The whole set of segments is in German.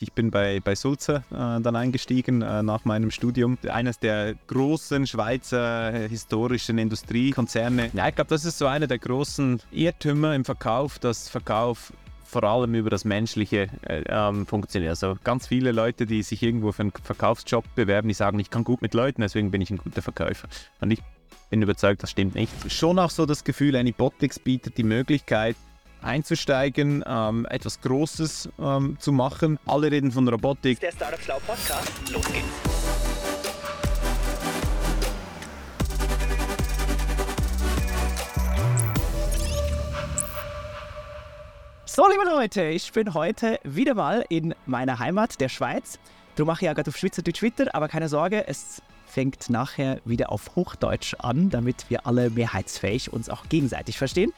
Ich bin bei, bei Sulzer äh, dann eingestiegen äh, nach meinem Studium. Eines der großen Schweizer historischen Industriekonzerne. Ja, ich glaube, das ist so einer der großen Irrtümer im Verkauf, dass Verkauf vor allem über das Menschliche äh, ähm, funktioniert. Also ganz viele Leute, die sich irgendwo für einen Verkaufsjob bewerben, die sagen, ich kann gut mit Leuten, deswegen bin ich ein guter Verkäufer. Und ich bin überzeugt, das stimmt nicht. Schon auch so das Gefühl, Anybotics bietet die Möglichkeit, einzusteigen, ähm, etwas Großes ähm, zu machen. Alle reden von Robotik. Der Startup Schlau Podcast. Los geht's. So, liebe Leute, ich bin heute wieder mal in meiner Heimat, der Schweiz. Du machst ja gerade auf Schweizerdeutsch Twitter, aber keine Sorge, es fängt nachher wieder auf Hochdeutsch an, damit wir alle mehrheitsfähig uns auch gegenseitig verstehen.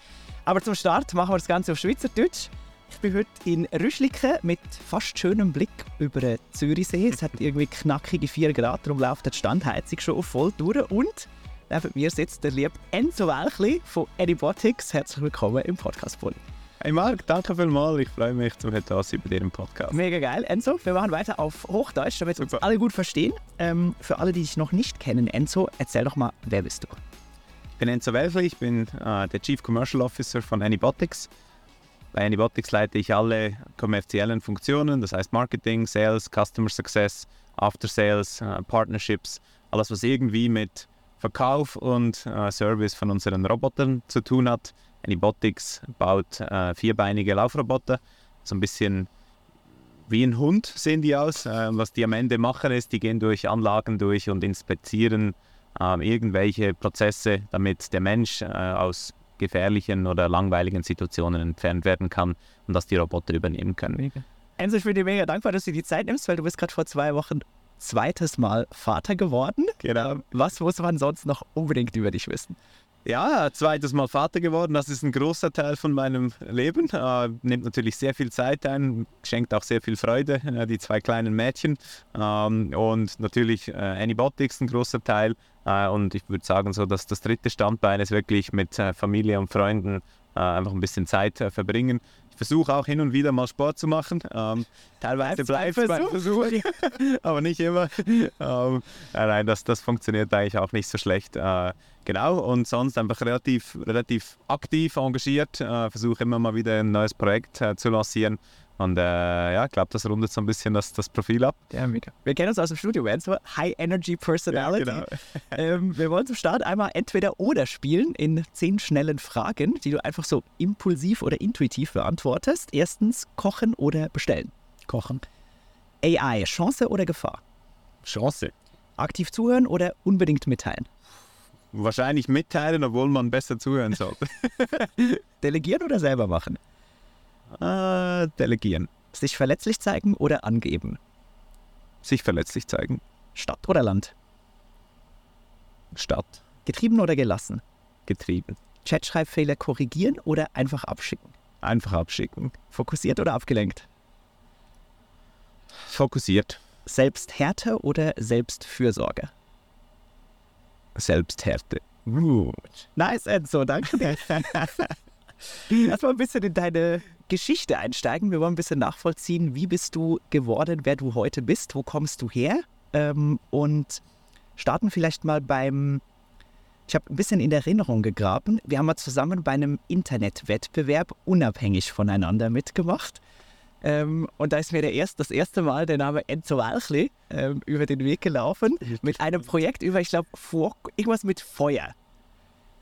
Aber zum Start machen wir das Ganze auf Schweizerdeutsch. Ich bin heute in Rüschliken mit fast schönem Blick über den Zürichsee. Es hat irgendwie knackige 4 Grad, darum läuft die Standheizung schon auf voll durch. Und neben mir sitzt der liebe Enzo Welchli von Anybotics. Herzlich willkommen im Podcast Poli. Hey Marc, danke vielmals. Ich freue mich, zum heute das über dir Podcast. Mega geil. Enzo, wir machen weiter auf Hochdeutsch, damit wir uns alle gut verstehen. Ähm, für alle, die dich noch nicht kennen, Enzo, erzähl doch mal, wer bist du? Ich bin Enzo Welfli, ich bin äh, der Chief Commercial Officer von Anybotics. Bei Anybotics leite ich alle kommerziellen Funktionen, das heißt Marketing, Sales, Customer Success, After Sales, äh, Partnerships, alles was irgendwie mit Verkauf und äh, Service von unseren Robotern zu tun hat. Anybotics baut äh, vierbeinige Laufroboter, so ein bisschen wie ein Hund sehen die aus. Äh, was die am Ende machen ist, die gehen durch Anlagen durch und inspizieren irgendwelche Prozesse, damit der Mensch äh, aus gefährlichen oder langweiligen Situationen entfernt werden kann und dass die Roboter übernehmen können. Mega. Enzo, ich bin dir mega dankbar, dass du dir die Zeit nimmst, weil du bist gerade vor zwei Wochen zweites Mal Vater geworden. Genau. Was muss man sonst noch unbedingt über dich wissen? Ja, zweites Mal Vater geworden, das ist ein großer Teil von meinem Leben. Äh, nimmt natürlich sehr viel Zeit ein, schenkt auch sehr viel Freude, äh, die zwei kleinen Mädchen. Ähm, und natürlich äh, Anybotics ein großer Teil. Äh, und ich würde sagen, so dass das dritte Standbein ist wirklich mit äh, Familie und Freunden äh, einfach ein bisschen Zeit verbringen. Ich versuche auch hin und wieder mal Sport zu machen. Ähm, teilweise bleibt es beim Versuch, aber nicht immer. Ähm, nein, das, das funktioniert eigentlich auch nicht so schlecht. Äh, genau, und sonst einfach relativ, relativ aktiv engagiert. Äh, versuche immer mal wieder ein neues Projekt äh, zu lancieren. Und äh, ja, ich glaube, das rundet so ein bisschen das, das Profil ab. Ja, mega. Wir kennen uns aus dem Studio, wir haben so High Energy Personality. Ja, genau. ähm, wir wollen zum Start einmal entweder oder spielen in zehn schnellen Fragen, die du einfach so impulsiv oder intuitiv beantwortest. Erstens, kochen oder bestellen? Kochen. AI, Chance oder Gefahr? Chance. Aktiv zuhören oder unbedingt mitteilen? Wahrscheinlich mitteilen, obwohl man besser zuhören sollte. Delegieren oder selber machen? Äh, delegieren. Sich verletzlich zeigen oder angeben? Sich verletzlich zeigen. Stadt oder Land? Stadt. Getrieben oder gelassen? Getrieben. Chatschreibfehler korrigieren oder einfach abschicken? Einfach abschicken. Fokussiert oder abgelenkt? Fokussiert. Selbsthärte oder Selbstfürsorge? Selbsthärte. Gut. Nice, Enzo, danke dir. Lass mal ein bisschen in deine Geschichte einsteigen. Wir wollen ein bisschen nachvollziehen, wie bist du geworden, wer du heute bist, wo kommst du her? Ähm, und starten vielleicht mal beim, ich habe ein bisschen in Erinnerung gegraben. Wir haben mal zusammen bei einem Internetwettbewerb unabhängig voneinander mitgemacht. Ähm, und da ist mir der erst, das erste Mal der Name Enzo Walchli ähm, über den Weg gelaufen mit einem Projekt über, ich glaube, irgendwas mit Feuer.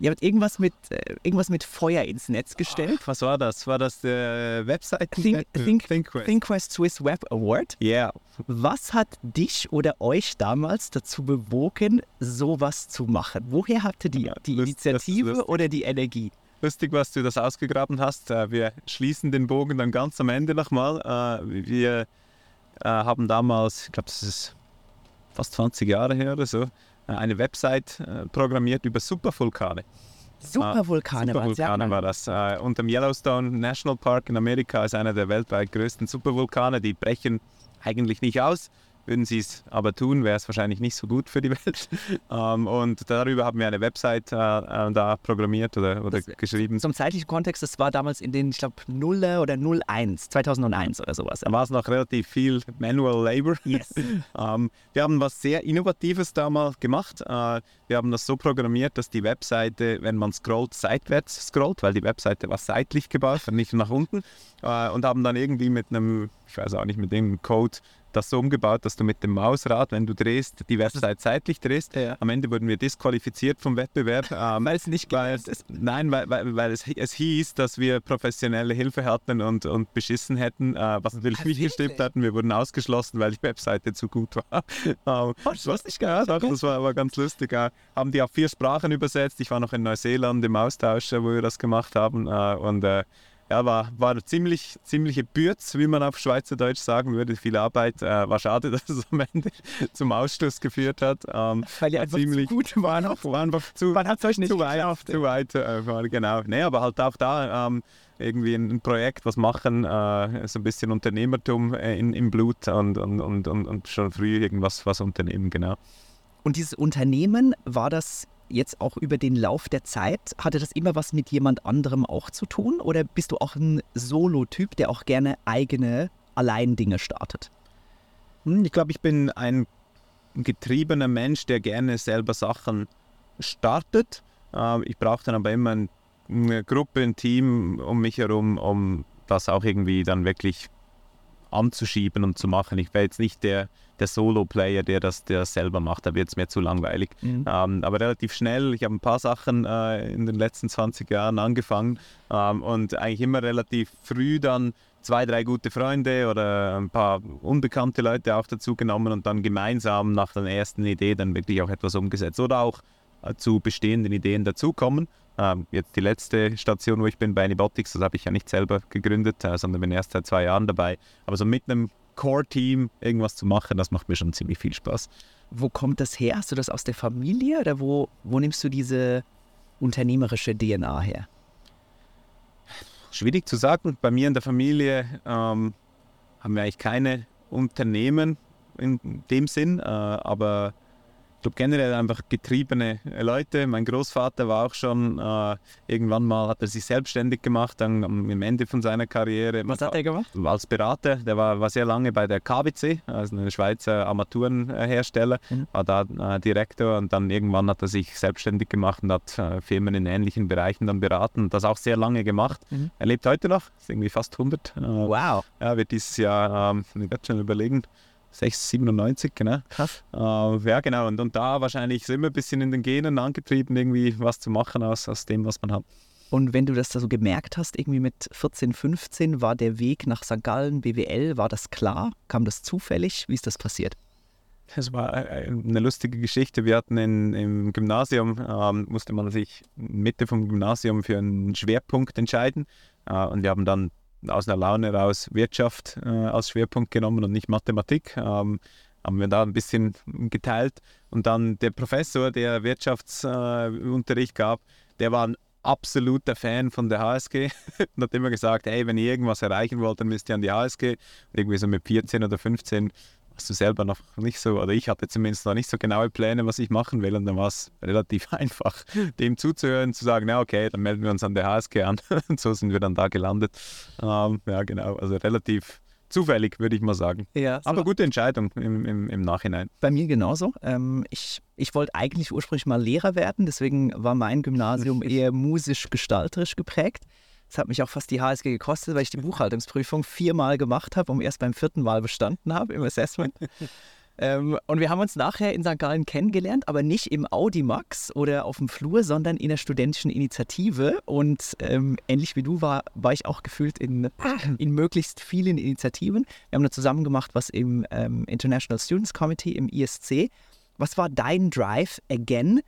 Ihr habt irgendwas mit, äh, irgendwas mit Feuer ins Netz gestellt. Was war das? War das der Website? Think, Think, ThinkQuest. ThinkQuest Swiss Web Award. Ja. Yeah. Was hat dich oder euch damals dazu bewogen, sowas zu machen? Woher habt ihr die, die Initiative oder die Energie? Lustig, was du das ausgegraben hast. Äh, wir schließen den Bogen dann ganz am Ende nochmal. Äh, wir äh, haben damals, ich glaube, das ist fast 20 Jahre her oder so, eine Website programmiert über Supervulkane. Supervulkane, ah, Supervulkane war das. Äh, und im Yellowstone National Park in Amerika ist einer der weltweit größten Supervulkane. Die brechen eigentlich nicht aus. Würden sie es aber tun, wäre es wahrscheinlich nicht so gut für die Welt. Ähm, und darüber haben wir eine Website äh, äh, da programmiert oder, oder Das- geschrieben. Zum zeitlichen Kontext, das war damals in den, ich glaube, Nuller oder 01, 2001 oder sowas. Da war es noch relativ viel Manual Labor. Yes. Ähm, wir haben was sehr Innovatives damals gemacht. Äh, wir haben das so programmiert, dass die Webseite, wenn man scrollt, seitwärts scrollt, weil die Webseite war seitlich gebaut und nicht nach unten. Äh, und haben dann irgendwie mit einem, ich weiß auch nicht, mit dem Code das so umgebaut, dass du mit dem Mausrad, wenn du drehst, die Website seitlich drehst. Ja. Am Ende wurden wir disqualifiziert vom Wettbewerb. Ähm, Weil es nicht weil es, nein, weil, weil, weil es, es hieß, dass wir professionelle Hilfe hatten und, und beschissen hätten, äh, was natürlich Ah, nicht wirklich? gestimmt hatten. Wir wurden ausgeschlossen, weil die Webseite zu gut war. Ähm, das wusste ich ja, doch, das war, war ganz lustig. Äh, haben die auf vier Sprachen übersetzt. Ich war noch in Neuseeland im Austausch, äh, wo wir das gemacht haben. Äh, und äh, ja, war, war ziemlich, ziemliche Bürz, wie man auf Schweizerdeutsch sagen würde. Viel Arbeit. Äh, war schade, dass es am Ende zum Ausschluss geführt hat. Ähm, Weil die einfach ziemlich- zu gut waren. Auch. war einfach zu, Man hat es euch nicht zu weit, geschafft. zu weit, äh, genau. Nee, aber halt auch da ähm, irgendwie ein, Projekt, was machen, äh, so ein bisschen Unternehmertum äh, in, im Blut und, und, und, und, und schon früh irgendwas was unternehmen, genau. Und dieses Unternehmen, war das jetzt auch über den Lauf der Zeit, hatte das immer was mit jemand anderem auch zu tun? Oder bist du auch ein Solo-Typ, der auch gerne eigene Allein-Dinge startet? Hm, Ich glaube, ich bin ein getriebener Mensch, der gerne selber Sachen startet. Ähm, Ich brauche dann aber immer ein, eine Gruppe, ein Team um mich herum, um das auch irgendwie dann wirklich anzuschieben und zu machen. Ich wäre jetzt nicht der, der Solo-Player, der das, der selber macht. Da wird es mir zu langweilig. Mhm. Ähm, aber relativ schnell. Ich habe ein paar Sachen äh, in den letzten 20 Jahren angefangen ähm, und eigentlich immer relativ früh dann zwei, drei gute Freunde oder ein paar unbekannte Leute auch dazu genommen und dann gemeinsam nach der ersten Idee dann wirklich auch etwas umgesetzt oder auch äh, zu bestehenden Ideen dazukommen. Ähm, jetzt die letzte Station, wo ich bin, bei Anybotics, das habe ich ja nicht selber gegründet, äh, sondern bin erst seit zwei Jahren dabei. Aber so mit einem Core-Team irgendwas zu machen, das macht mir schon ziemlich viel Spaß. Wo kommt das her? Hast du das aus der Familie oder wo, wo nimmst du diese unternehmerische DNA her? Schwierig zu sagen. Bei mir in der Familie ähm, haben wir eigentlich keine Unternehmen in dem Sinn, äh, aber glaube generell einfach getriebene Leute. Mein Großvater war auch schon, äh, irgendwann mal hat er sich selbstständig gemacht, dann am am Ende von seiner Karriere. Was hat er gemacht? als Berater, der war, war sehr lange bei der KWC, also ein Schweizer Armaturenhersteller, Mhm. war da äh, Direktor und dann irgendwann hat er sich selbstständig gemacht und hat äh, Firmen in ähnlichen Bereichen dann beraten und das auch sehr lange gemacht. Mhm. Er lebt heute noch, ist irgendwie fast 100. Äh, Wow, ja, wird dieses Jahr, ähm, ich werde schon überlegen, 6, 97, genau. krass. Äh, ja, genau. Und, und da wahrscheinlich immer ein bisschen in den Genen angetrieben, irgendwie was zu machen aus, aus dem, was man hat. Und wenn du das da so gemerkt hast, irgendwie mit 14, 15, war der Weg nach St. Gallen, BWL, war das klar? Kam das zufällig? Wie ist das passiert? Es war äh, eine lustige Geschichte. Wir hatten in, im Gymnasium, ähm, musste man sich Mitte vom Gymnasium für einen Schwerpunkt entscheiden. Äh, und wir haben dann aus einer Laune raus Wirtschaft äh, als Schwerpunkt genommen und nicht Mathematik. Ähm, haben wir da ein bisschen geteilt. Und dann der Professor, der Wirtschaftsunterricht äh, gab, der war ein absoluter Fan von der HSG und hat immer gesagt, hey, wenn ihr irgendwas erreichen wollt, dann müsst ihr an die HSG. Und irgendwie so mit 14 oder 15 hast du selber noch nicht so, oder ich hatte zumindest noch nicht so genaue Pläne, was ich machen will. Und dann war es relativ einfach, dem zuzuhören, zu sagen, na okay, dann melden wir uns an der HSG an. Und so sind wir dann da gelandet. Ähm, ja, genau, also relativ zufällig, würde ich mal sagen. Ja, Aber gute Entscheidung im, im, im Nachhinein. Bei mir genauso. Ähm, ich ich wollte eigentlich ursprünglich mal Lehrer werden, deswegen war mein Gymnasium eher musisch-gestalterisch geprägt. Das hat mich auch fast die HSG gekostet, weil ich die Buchhaltungsprüfung viermal gemacht habe und erst beim vierten Mal bestanden habe im Assessment. Ähm, und wir haben uns nachher in St. Gallen kennengelernt, aber nicht im Audimax oder auf dem Flur, sondern in der studentischen Initiative. Und ähm, ähnlich wie du war, war ich auch gefühlt in, in möglichst vielen Initiativen. Wir haben da zusammen gemacht, was im ähm, International Students Committee, im ISC. Was war dein Drive, again,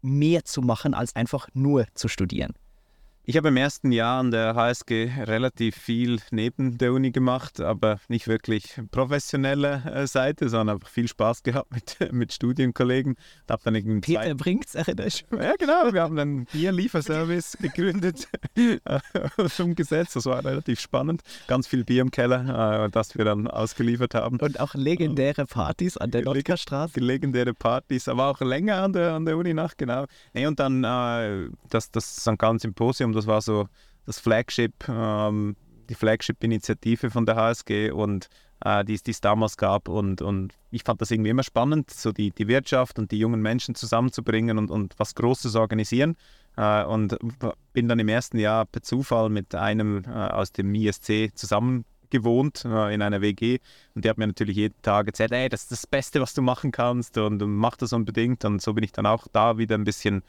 mehr zu machen, als einfach nur zu studieren? Ich habe im ersten Jahr an der HSG relativ viel neben der Uni gemacht, aber nicht wirklich professionelle äh, Seite, sondern einfach viel Spaß gehabt mit, mit Studienkollegen. Hab dann Peter zwei... bringt's, erinnerst du? Ja, genau. Wir haben einen Bier-Lieferservice gegründet und umgesetzt. Das war relativ spannend. Ganz viel Bier im Keller, äh, das wir dann ausgeliefert haben. Und auch legendäre Partys an der Nordkerstraße. Legendäre Partys, aber auch länger an der, an der Uni nach, genau. Nee, und dann äh, das, das St. Gallen Symposium das war so das Flagship, ähm, die Flagship-Initiative von der HSG und äh, die, es damals gab. Und, und ich fand das irgendwie immer spannend, so die, die Wirtschaft und die jungen Menschen zusammenzubringen und, und was Großes organisieren. Äh, und bin dann im ersten Jahr per Zufall mit einem äh, aus dem ISC zusammen gewohnt äh, in einer WG und der hat mir natürlich jeden Tag erzählt, hey, das ist das Beste, was du machen kannst und mach das unbedingt und so bin ich dann auch da wieder ein bisschen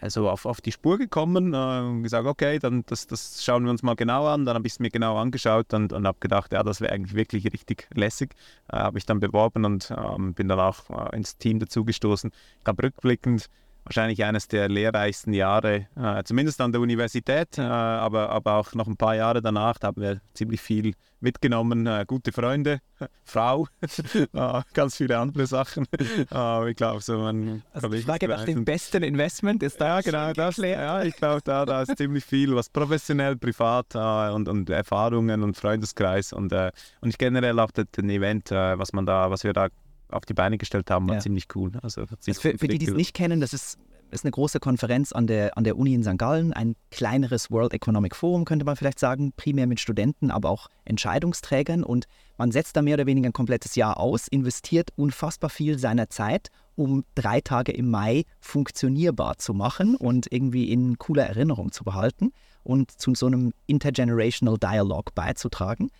also auf, auf die Spur gekommen äh, und gesagt, okay, dann das, das schauen wir uns mal genau an. Dann habe ich es mir genau angeschaut und, und habe gedacht, ja, das wäre eigentlich wirklich richtig lässig. Äh, habe ich dann beworben und ähm, bin dann auch äh, ins Team dazugestoßen. Ich glaube, rückblickend wahrscheinlich eines der lehrreichsten Jahre, äh, zumindest an der Universität, äh, aber, aber auch noch ein paar Jahre danach, da haben wir ziemlich viel mitgenommen, äh, gute Freunde, Frau, äh, ganz viele andere Sachen. Äh, ich glaube, so man. Also die Frage nach dem besten Investment ist da. Ja, genau, das. Ja, ich glaube, da, da ist ziemlich viel, was professionell, privat äh, und, und Erfahrungen und Freundeskreis und, und generell auch das, das Event, was man da, was wir da auf die Beine gestellt haben, war ja. ziemlich cool. Also, also für, für die, die es nicht kennen, das ist, ist eine große Konferenz an der, an der Uni in St. Gallen, ein kleineres World Economic Forum, könnte man vielleicht sagen, primär mit Studenten, aber auch Entscheidungsträgern. Und man setzt da mehr oder weniger ein komplettes Jahr aus, investiert unfassbar viel seiner Zeit, um drei Tage im Mai funktionierbar zu machen und irgendwie in cooler Erinnerung zu behalten und zu so einem Intergenerational Dialog beizutragen.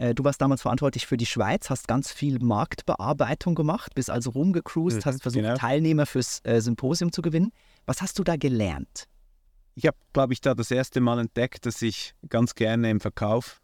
Äh, du warst damals verantwortlich für die Schweiz, hast ganz viel Marktbearbeitung gemacht, bist also rumgecruised, mhm, hast versucht, genau. Teilnehmer fürs äh, Symposium zu gewinnen. Was hast du da gelernt? Ich habe, glaube ich, da das erste Mal entdeckt, dass ich ganz gerne im Verkauf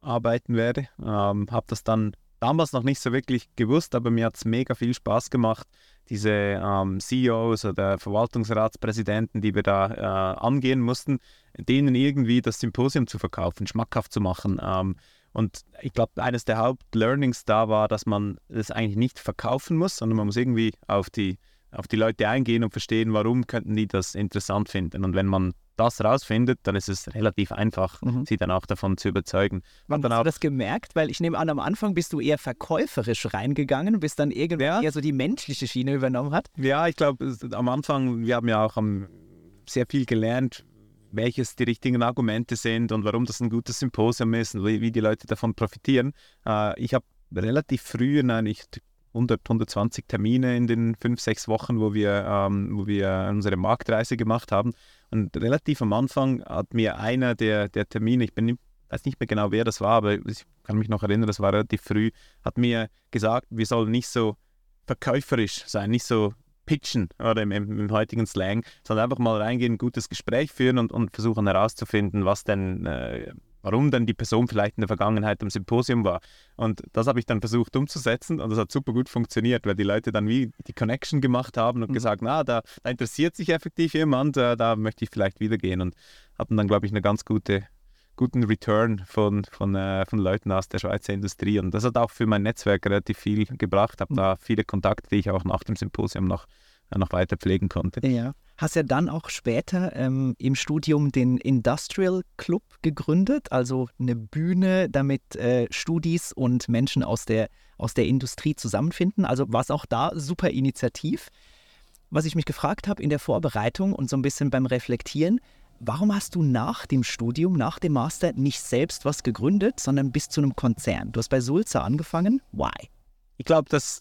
arbeiten werde. Ähm, habe das dann damals noch nicht so wirklich gewusst, aber mir hat es mega viel Spaß gemacht, diese ähm, CEOs oder Verwaltungsratspräsidenten, die wir da äh, angehen mussten, denen irgendwie das Symposium zu verkaufen, schmackhaft zu machen. Ähm, und ich glaube, eines der Hauptlearnings da war, dass man es eigentlich nicht verkaufen muss, sondern man muss irgendwie auf die, auf die Leute eingehen und verstehen, warum könnten die das interessant finden. Und wenn man das rausfindet, dann ist es relativ einfach, mhm. sie dann auch davon zu überzeugen. Wann hast du das gemerkt? Weil ich nehme an, am Anfang bist du eher verkäuferisch reingegangen, bis dann irgendwann ja. eher so die menschliche Schiene übernommen hat. Ja, ich glaube, am Anfang, wir haben ja auch um, sehr viel gelernt, welches die richtigen Argumente sind und warum das ein gutes Symposium ist und wie, wie die Leute davon profitieren. Äh, ich habe relativ früh, nein, ich 100, 120 Termine in den fünf, sechs Wochen, wo wir, ähm, wo wir unsere Marktreise gemacht haben. Und relativ am Anfang hat mir einer der, der Termine, ich bin weiß nicht mehr genau, wer das war, aber ich kann mich noch erinnern, das war relativ früh, hat mir gesagt, wir sollen nicht so verkäuferisch sein, nicht so pitchen oder im, im, im, heutigen Slang, sondern einfach mal reingehen, ein gutes Gespräch führen und, und versuchen herauszufinden, was denn, äh, warum denn die Person vielleicht in der Vergangenheit am Symposium war. Und das habe ich dann versucht umzusetzen und das hat super gut funktioniert, weil die Leute dann wie die Connection gemacht haben und mhm. gesagt, na, da, da, interessiert sich effektiv jemand, äh, da möchte ich vielleicht wieder gehen und hatten dann, glaube ich, eine ganz gute guten Return von, von, äh, von Leuten aus der Schweizer Industrie. Und das hat auch für mein Netzwerk relativ viel gebracht. Habe mhm. da viele Kontakte, die ich auch nach dem Symposium noch, äh, noch weiter pflegen konnte. Ja. Hast ja dann auch später ähm, im Studium den Industrial Club gegründet, also eine Bühne, damit äh, Studis und Menschen aus der, aus der Industrie zusammenfinden. Also war es auch da super initiativ. Was ich mich gefragt habe in der Vorbereitung und so ein bisschen beim Reflektieren, Warum hast du nach dem Studium, nach dem Master nicht selbst was gegründet, sondern bist zu einem Konzern? Du hast bei Sulzer angefangen. Why? Ich glaube, das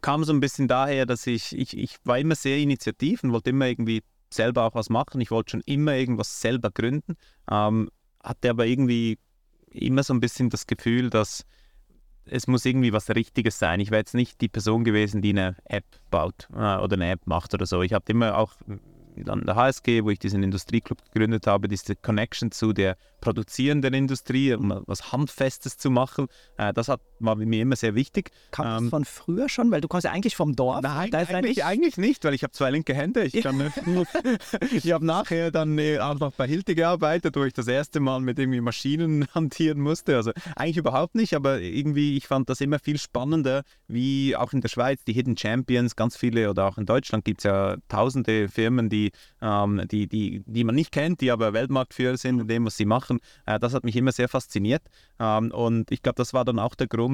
kam so ein bisschen daher, dass ich, ich, ich war immer sehr initiativ und wollte immer irgendwie selber auch was machen. Ich wollte schon immer irgendwas selber gründen, ähm, hatte aber irgendwie immer so ein bisschen das Gefühl, dass es muss irgendwie was Richtiges sein. Ich wäre jetzt nicht die Person gewesen, die eine App baut äh, oder eine App macht oder so. Ich habe immer auch an der HSG, wo ich diesen Industrieclub gegründet habe, diese Connection zu der produzierenden Industrie, um was Handfestes zu machen, äh, das hat war mir immer sehr wichtig. Kam ähm, das von früher schon? Weil du kommst ja eigentlich vom Dorf. Nein, eigentlich, eigentlich nicht, weil ich habe zwei linke Hände. Ich, kann, ich habe nachher dann äh, auch noch bei Hilti gearbeitet, wo ich das erste Mal mit irgendwie Maschinen hantieren musste. Also eigentlich überhaupt nicht, aber irgendwie, ich fand das immer viel spannender, wie auch in der Schweiz die Hidden Champions, ganz viele oder auch in Deutschland gibt es ja tausende Firmen, die, ähm, die, die, die man nicht kennt, die aber Weltmarktführer sind in dem, was sie machen. Äh, das hat mich immer sehr fasziniert. Ähm, und ich glaube, das war dann auch der Grund,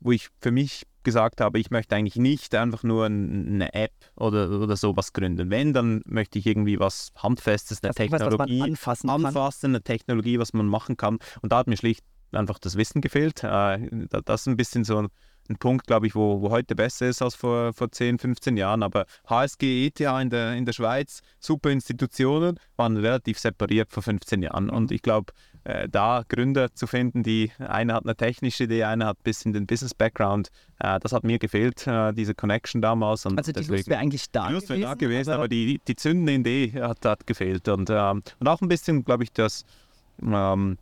wo ich für mich gesagt habe, ich möchte eigentlich nicht einfach nur eine App oder, oder sowas gründen. Wenn, dann möchte ich irgendwie was Handfestes, eine das Technologie, was anfassen, anfassen eine Technologie, was man machen kann. Und da hat mir schlicht einfach das Wissen gefehlt. Äh, das ist ein bisschen so ein Punkt, glaube ich, wo, wo heute besser ist als vor, vor 10, 15 Jahren. Aber HSG, ETH in der, in der Schweiz, super Institutionen, waren relativ separiert vor 15 Jahren. Und ich glaube, äh, da Gründer zu finden, die eine hat eine technische Idee, eine hat ein bisschen den Business-Background, äh, das hat mir gefehlt, äh, diese Connection damals. Und also die deswegen, Lust wäre eigentlich da die Lust gewesen. da gewesen, aber, aber die, die zündende Idee hat, hat gefehlt. Und, ähm, und auch ein bisschen, glaube ich, das, ähm,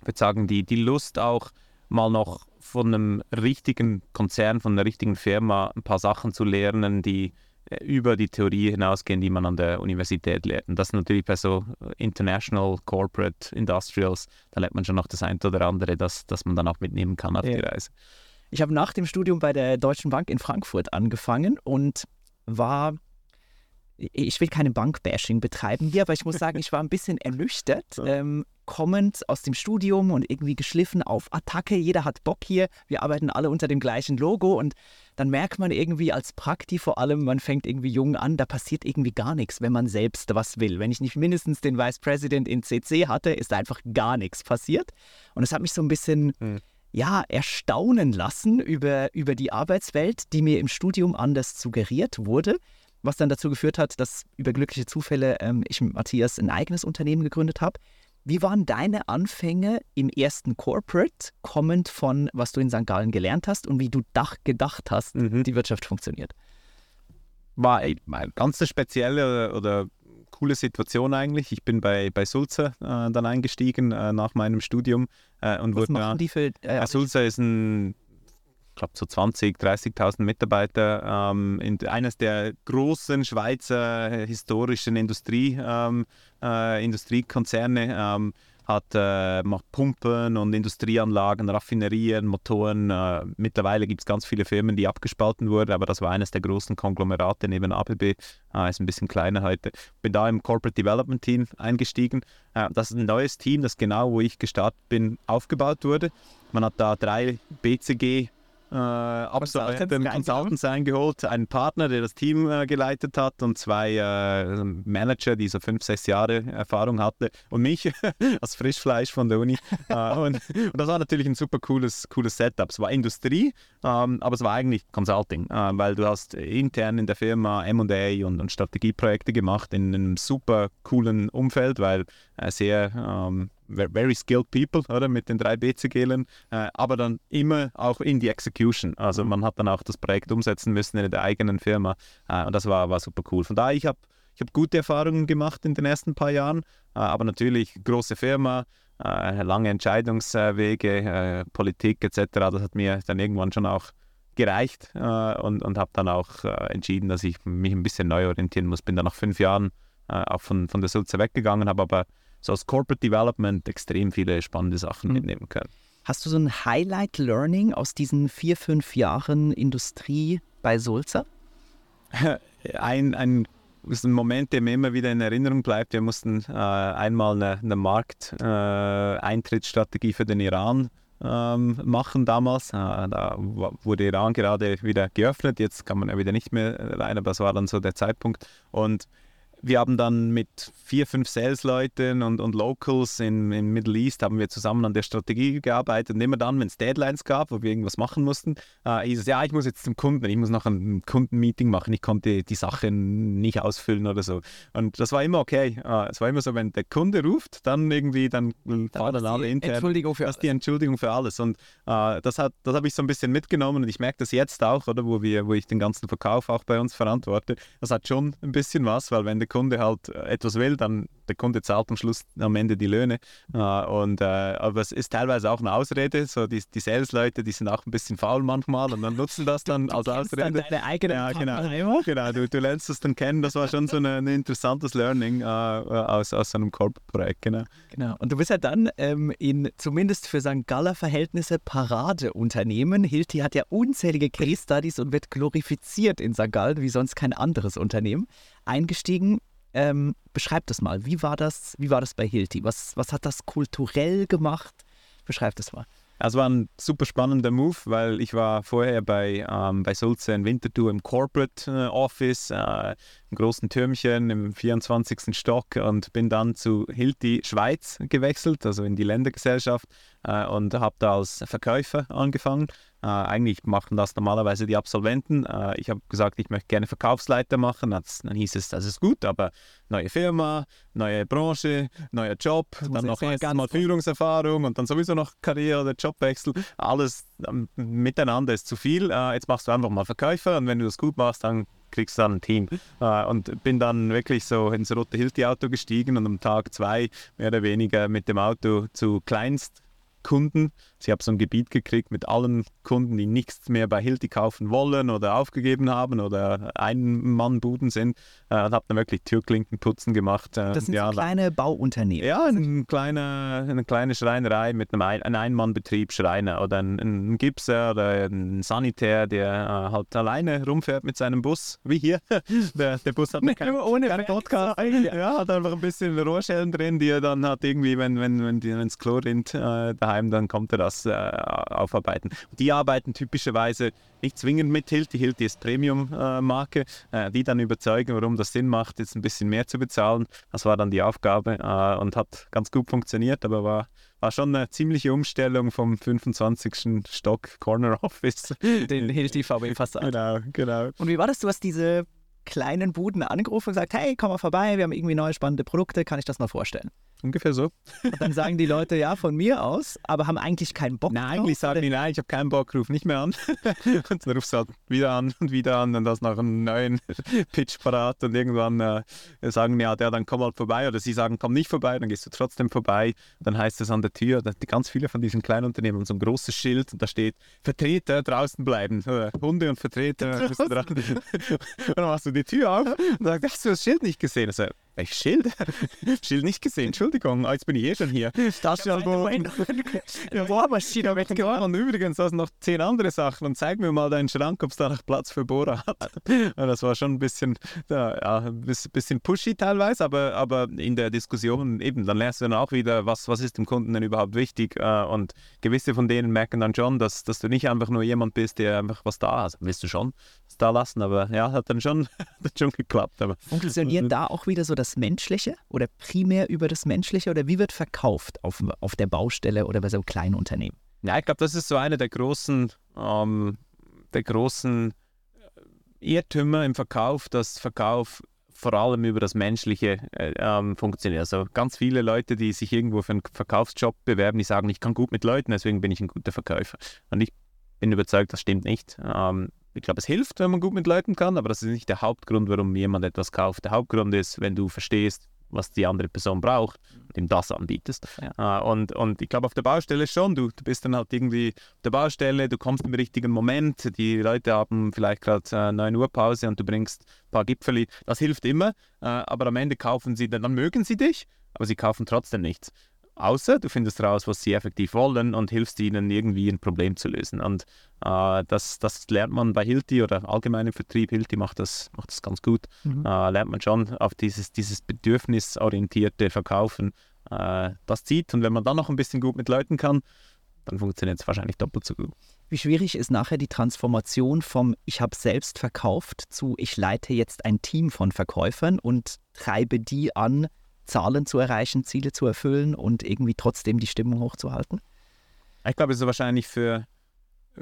ich würde sagen, die, die Lust auch mal noch von einem richtigen Konzern, von einer richtigen Firma ein paar Sachen zu lernen, die über die Theorie hinausgehen, die man an der Universität lernt. Und das natürlich bei so International Corporate Industrials, da lernt man schon noch das eine oder andere, das, das man dann auch mitnehmen kann auf ja. die Reise. Ich habe nach dem Studium bei der Deutschen Bank in Frankfurt angefangen und war ich will keine Bankbashing betreiben hier, aber ich muss sagen, ich war ein bisschen ernüchtert. Ähm, kommend aus dem Studium und irgendwie geschliffen auf Attacke. Jeder hat Bock hier. Wir arbeiten alle unter dem gleichen Logo und dann merkt man irgendwie als Prakti vor allem, man fängt irgendwie jung an, da passiert irgendwie gar nichts, wenn man selbst was will. Wenn ich nicht mindestens den Vice President in CC hatte, ist einfach gar nichts passiert. Und es hat mich so ein bisschen. Hm ja, erstaunen lassen über, über die Arbeitswelt, die mir im Studium anders suggeriert wurde, was dann dazu geführt hat, dass über glückliche Zufälle ähm, ich mit Matthias ein eigenes Unternehmen gegründet habe. Wie waren deine Anfänge im ersten Corporate, kommend von was du in St. Gallen gelernt hast und wie du dach gedacht hast, mhm. die Wirtschaft funktioniert? War eine ganz spezielle oder coole Situation eigentlich. Ich bin bei, bei Sulzer äh, dann eingestiegen äh, nach meinem Studium. Äh, und was wurde, machen die für... Äh, Sulzer ist ein glaube so 20, 30.000 Mitarbeiter, ähm, in eines der großen Schweizer historischen Industrie, ähm, äh, Industriekonzerne. Ähm, hat, äh, macht Pumpen und Industrieanlagen, Raffinerien, Motoren. Äh, mittlerweile gibt es ganz viele Firmen, die abgespalten wurden, aber das war eines der großen Konglomerate neben ABB. Äh, ist ein bisschen kleiner heute. Bin da im Corporate Development Team eingestiegen. Äh, das ist ein neues Team, das genau, wo ich gestartet bin, aufgebaut wurde. Man hat da drei BCG äh, Absolventen, Consultants eingeholt, einen Partner, der das Team äh, geleitet hat und zwei äh, Manager, die so fünf, sechs Jahre Erfahrung hatten und mich als Frischfleisch von der Uni. äh, und, und, das war natürlich ein super cooles, cooles Setup. Es war Industrie, ähm, aber es war eigentlich Consulting, äh, weil du hast intern in der Firma M&A und, und Strategieprojekte gemacht in einem super coolen Umfeld, weil äh, sehr ähm, very skilled people, oder, mit den drei BCGlern, äh, aber dann immer auch in die Execution. Also mhm. man hat dann auch das Projekt umsetzen müssen in der eigenen Firma äh, und das war, war super cool. Von daher, ich habe ich hab gute Erfahrungen gemacht in den ersten paar Jahren, äh, aber natürlich große Firma, äh, lange Entscheidungswege, äh, Politik etc., das hat mir dann irgendwann schon auch gereicht äh, und, und habe dann auch entschieden, dass ich mich ein bisschen neu orientieren muss. Bin dann nach fünf Jahren auch von, von der Sulze weggegangen, habe aber so als Corporate Development extrem viele spannende Sachen mhm. mitnehmen können. Hast du so ein Highlight Learning aus diesen vier, fünf Jahren Industrie bei Sulzer? ein, ein, ist ein Moment, der mir immer wieder in Erinnerung bleibt. Wir mussten äh, einmal eine, eine Markteintrittsstrategie äh, für den Iran ähm, machen damals. Äh, da wurde Iran gerade wieder geöffnet. Jetzt kann man ja wieder nicht mehr rein, aber das war dann so der Zeitpunkt. Und wir haben dann mit vier, fünf Sales-Leuten und, und Locals in, im Middle East haben wir zusammen an der Strategie gearbeitet. Und immer dann, wenn es Deadlines gab, wo wir irgendwas machen mussten, äh, hieß es, ja, ich muss jetzt zum Kunden, ich muss noch ein Kundenmeeting machen, ich konnte die Sache nicht ausfüllen oder so. Und das war immer okay. Äh, es war immer so, wenn der Kunde ruft, dann irgendwie, dann fahren dann alle intern. Entschuldigung für das ist die Entschuldigung für alles. Und äh, das, hat, das habe ich so ein bisschen mitgenommen und ich merke das jetzt auch, oder, wo, wir, wo ich den ganzen Verkauf auch bei uns verantworte. Das hat schon ein bisschen was, weil wenn der Kunde halt äh, etwas will, dann der Kunde zahlt am Schluss am Ende die Löhne. Äh, und, äh, aber es ist teilweise auch eine Ausrede. So die, die Sales-Leute, die sind auch ein bisschen faul manchmal und dann nutzen das dann als Ausrede. Dann deine eigene ja, genau. Genau du, du lernst es dann kennen. Das war schon so ein interessantes Learning äh, aus, aus so einem Corporate-Projekt. Genau. genau. Und du bist ja dann ähm, in zumindest für St. Galler Verhältnisse Paradeunternehmen. Hilti hat ja unzählige Case Studies und wird glorifiziert in St. Gallen wie sonst kein anderes Unternehmen. Eingestiegen ähm, beschreib das mal. Wie war das, wie war das bei Hilti? Was, was hat das kulturell gemacht? Beschreib das mal. Es war ein super spannender Move, weil ich war vorher bei, ähm, bei Sulze in Winterthur im Corporate äh, Office, äh, im großen Türmchen im 24. Stock und bin dann zu Hilti Schweiz gewechselt, also in die Ländergesellschaft äh, und habe da als Verkäufer angefangen. Äh, eigentlich machen das normalerweise die Absolventen. Äh, ich habe gesagt, ich möchte gerne Verkaufsleiter machen. Das, dann hieß es, das ist gut, aber neue Firma, neue Branche, neuer Job, dann noch erstmal Führungserfahrung und dann sowieso noch Karriere oder Jobwechsel. Alles ähm, miteinander ist zu viel. Äh, jetzt machst du einfach mal Verkäufer und wenn du das gut machst, dann kriegst du dann ein Team. Äh, und bin dann wirklich so ins rote Hilti-Auto gestiegen und am Tag zwei mehr oder weniger mit dem Auto zu Kleinst Sie haben so ein Gebiet gekriegt mit allen Kunden, die nichts mehr bei Hilti kaufen wollen oder aufgegeben haben oder Ein-Mann-Buden sind äh, und habe dann wirklich Türklinken putzen gemacht. Äh, das sind ja, so kleine Bauunternehmen. Ja, ein kleine, eine kleine Schreinerei mit einem ein Ein-Mann-Betrieb, Schreiner oder ein, ein Gipser oder ein Sanitär, der äh, halt alleine rumfährt mit seinem Bus, wie hier. der, der Bus hat nee, kein, ohne kein Podcast. Ja, hat einfach ein bisschen Rohrschellen drin, die er dann hat irgendwie, wenn, wenn, wenn ins Klo rinnt, äh, daheim, dann kommt er das äh, aufarbeiten. Die arbeiten typischerweise nicht zwingend mit Hilti. Hilti ist Premium-Marke. Äh, die dann überzeugen, warum das Sinn macht, jetzt ein bisschen mehr zu bezahlen. Das war dann die Aufgabe äh, und hat ganz gut funktioniert, aber war, war schon eine ziemliche Umstellung vom 25. Stock Corner Office. Den Hilti VW Passat. Genau, genau. Und wie war das? Du hast diese kleinen Buden angerufen und gesagt, hey, komm mal vorbei, wir haben irgendwie neue spannende Produkte, kann ich das mal vorstellen? Ungefähr so. Und dann sagen die Leute, ja, von mir aus, aber haben eigentlich keinen Bock. Nein, eigentlich sagen die, nein, ich habe keinen Bock, ruf nicht mehr an. und dann rufst du halt wieder an und wieder an und das nach einem neuen Pitch parat und irgendwann äh, sagen ja, der dann komm halt vorbei oder sie sagen, komm nicht vorbei, dann gehst du trotzdem vorbei. Dann heißt es an der Tür, dass ganz viele von diesen kleinen Unternehmen so ein großes Schild und da steht, Vertreter draußen bleiben. Hunde und Vertreter und dann machst du die Tür auf und sagst, hast du das Schild nicht gesehen? Also, ich Schild? Schild nicht gesehen, Entschuldigung, ah, jetzt bin ich eh schon hier. Das ja, wo, ja, Bohrmaschine mitgebracht. Und übrigens, da sind noch zehn andere Sachen und zeig mir mal deinen Schrank, ob es da noch Platz für Bohrer hat. Und das war schon ein bisschen, ja, ein bisschen pushy teilweise, aber, aber in der Diskussion eben, dann lernst du dann auch wieder, was, was ist dem Kunden denn überhaupt wichtig äh, und gewisse von denen merken dann schon, dass, dass du nicht einfach nur jemand bist, der einfach was da hat. Willst du schon da lassen, aber ja, hat dann schon, hat schon geklappt. Aber. Funktioniert da auch wieder so das Menschliche oder primär über das Menschliche oder wie wird verkauft auf, auf der Baustelle oder bei so einem kleinen Unternehmen? Ja, ich glaube, das ist so eine der großen, ähm, der großen äh, Irrtümer im Verkauf, dass Verkauf vor allem über das Menschliche äh, ähm, funktioniert. Also ganz viele Leute, die sich irgendwo für einen Verkaufsjob bewerben, die sagen, ich kann gut mit Leuten, deswegen bin ich ein guter Verkäufer. Und ich bin überzeugt, das stimmt nicht. Ähm, ich glaube, es hilft, wenn man gut mit Leuten kann, aber das ist nicht der Hauptgrund, warum jemand etwas kauft. Der Hauptgrund ist, wenn du verstehst, was die andere Person braucht und ihm das anbietest. Ja. Uh, und, und ich glaube, auf der Baustelle schon, du, du bist dann halt irgendwie auf der Baustelle, du kommst im richtigen Moment, die Leute haben vielleicht gerade äh, 9 Uhr Pause und du bringst ein paar Gipfeli. Das hilft immer, uh, aber am Ende kaufen sie, dann, dann mögen sie dich, aber sie kaufen trotzdem nichts. Außer du findest raus, was sie effektiv wollen und hilfst ihnen irgendwie ein Problem zu lösen. Und äh, das, das lernt man bei Hilti oder allgemein im Vertrieb. Hilti macht das, macht das ganz gut. Mhm. Äh, lernt man schon auf dieses, dieses bedürfnisorientierte Verkaufen. Äh, das zieht. Und wenn man dann noch ein bisschen gut mit Leuten kann, dann funktioniert es wahrscheinlich doppelt so gut. Wie schwierig ist nachher die Transformation vom Ich habe selbst verkauft zu Ich leite jetzt ein Team von Verkäufern und treibe die an, Zahlen zu erreichen, Ziele zu erfüllen und irgendwie trotzdem die Stimmung hochzuhalten? Ich glaube, es ist wahrscheinlich für,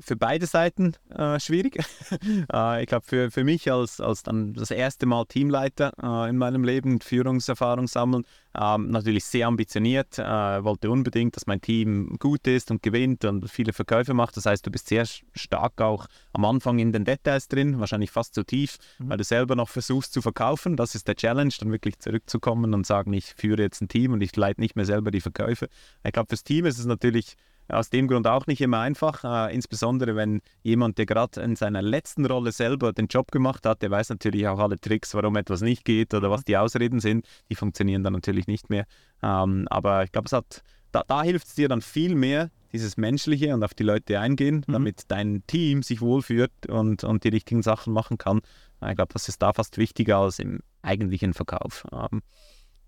für beide Seiten äh, schwierig. äh, ich glaube, für, für mich als, als dann das erste Mal Teamleiter äh, in meinem Leben, Führungserfahrung sammeln, ähm, natürlich sehr ambitioniert, äh, wollte unbedingt, dass mein Team gut ist und gewinnt und viele Verkäufe macht. Das heißt, du bist sehr stark auch am Anfang in den Details drin, wahrscheinlich fast zu tief, mhm. weil du selber noch versuchst zu verkaufen. Das ist der Challenge, dann wirklich zurückzukommen und sagen, ich führe jetzt ein Team und ich leite nicht mehr selber die Verkäufe. Ich glaube, fürs Team ist es natürlich aus dem Grund auch nicht immer einfach, äh, insbesondere wenn jemand, der gerade in seiner letzten Rolle selber den Job gemacht hat, der weiß natürlich auch alle Tricks, warum etwas nicht geht oder was die Ausreden sind. Die funktionieren dann natürlich nicht mehr. Ähm, aber ich glaube, da, da hilft es dir dann viel mehr, dieses Menschliche und auf die Leute eingehen, mhm. damit dein Team sich wohlfühlt und, und die richtigen Sachen machen kann. Ich glaube, das ist da fast wichtiger als im eigentlichen Verkauf. Ähm,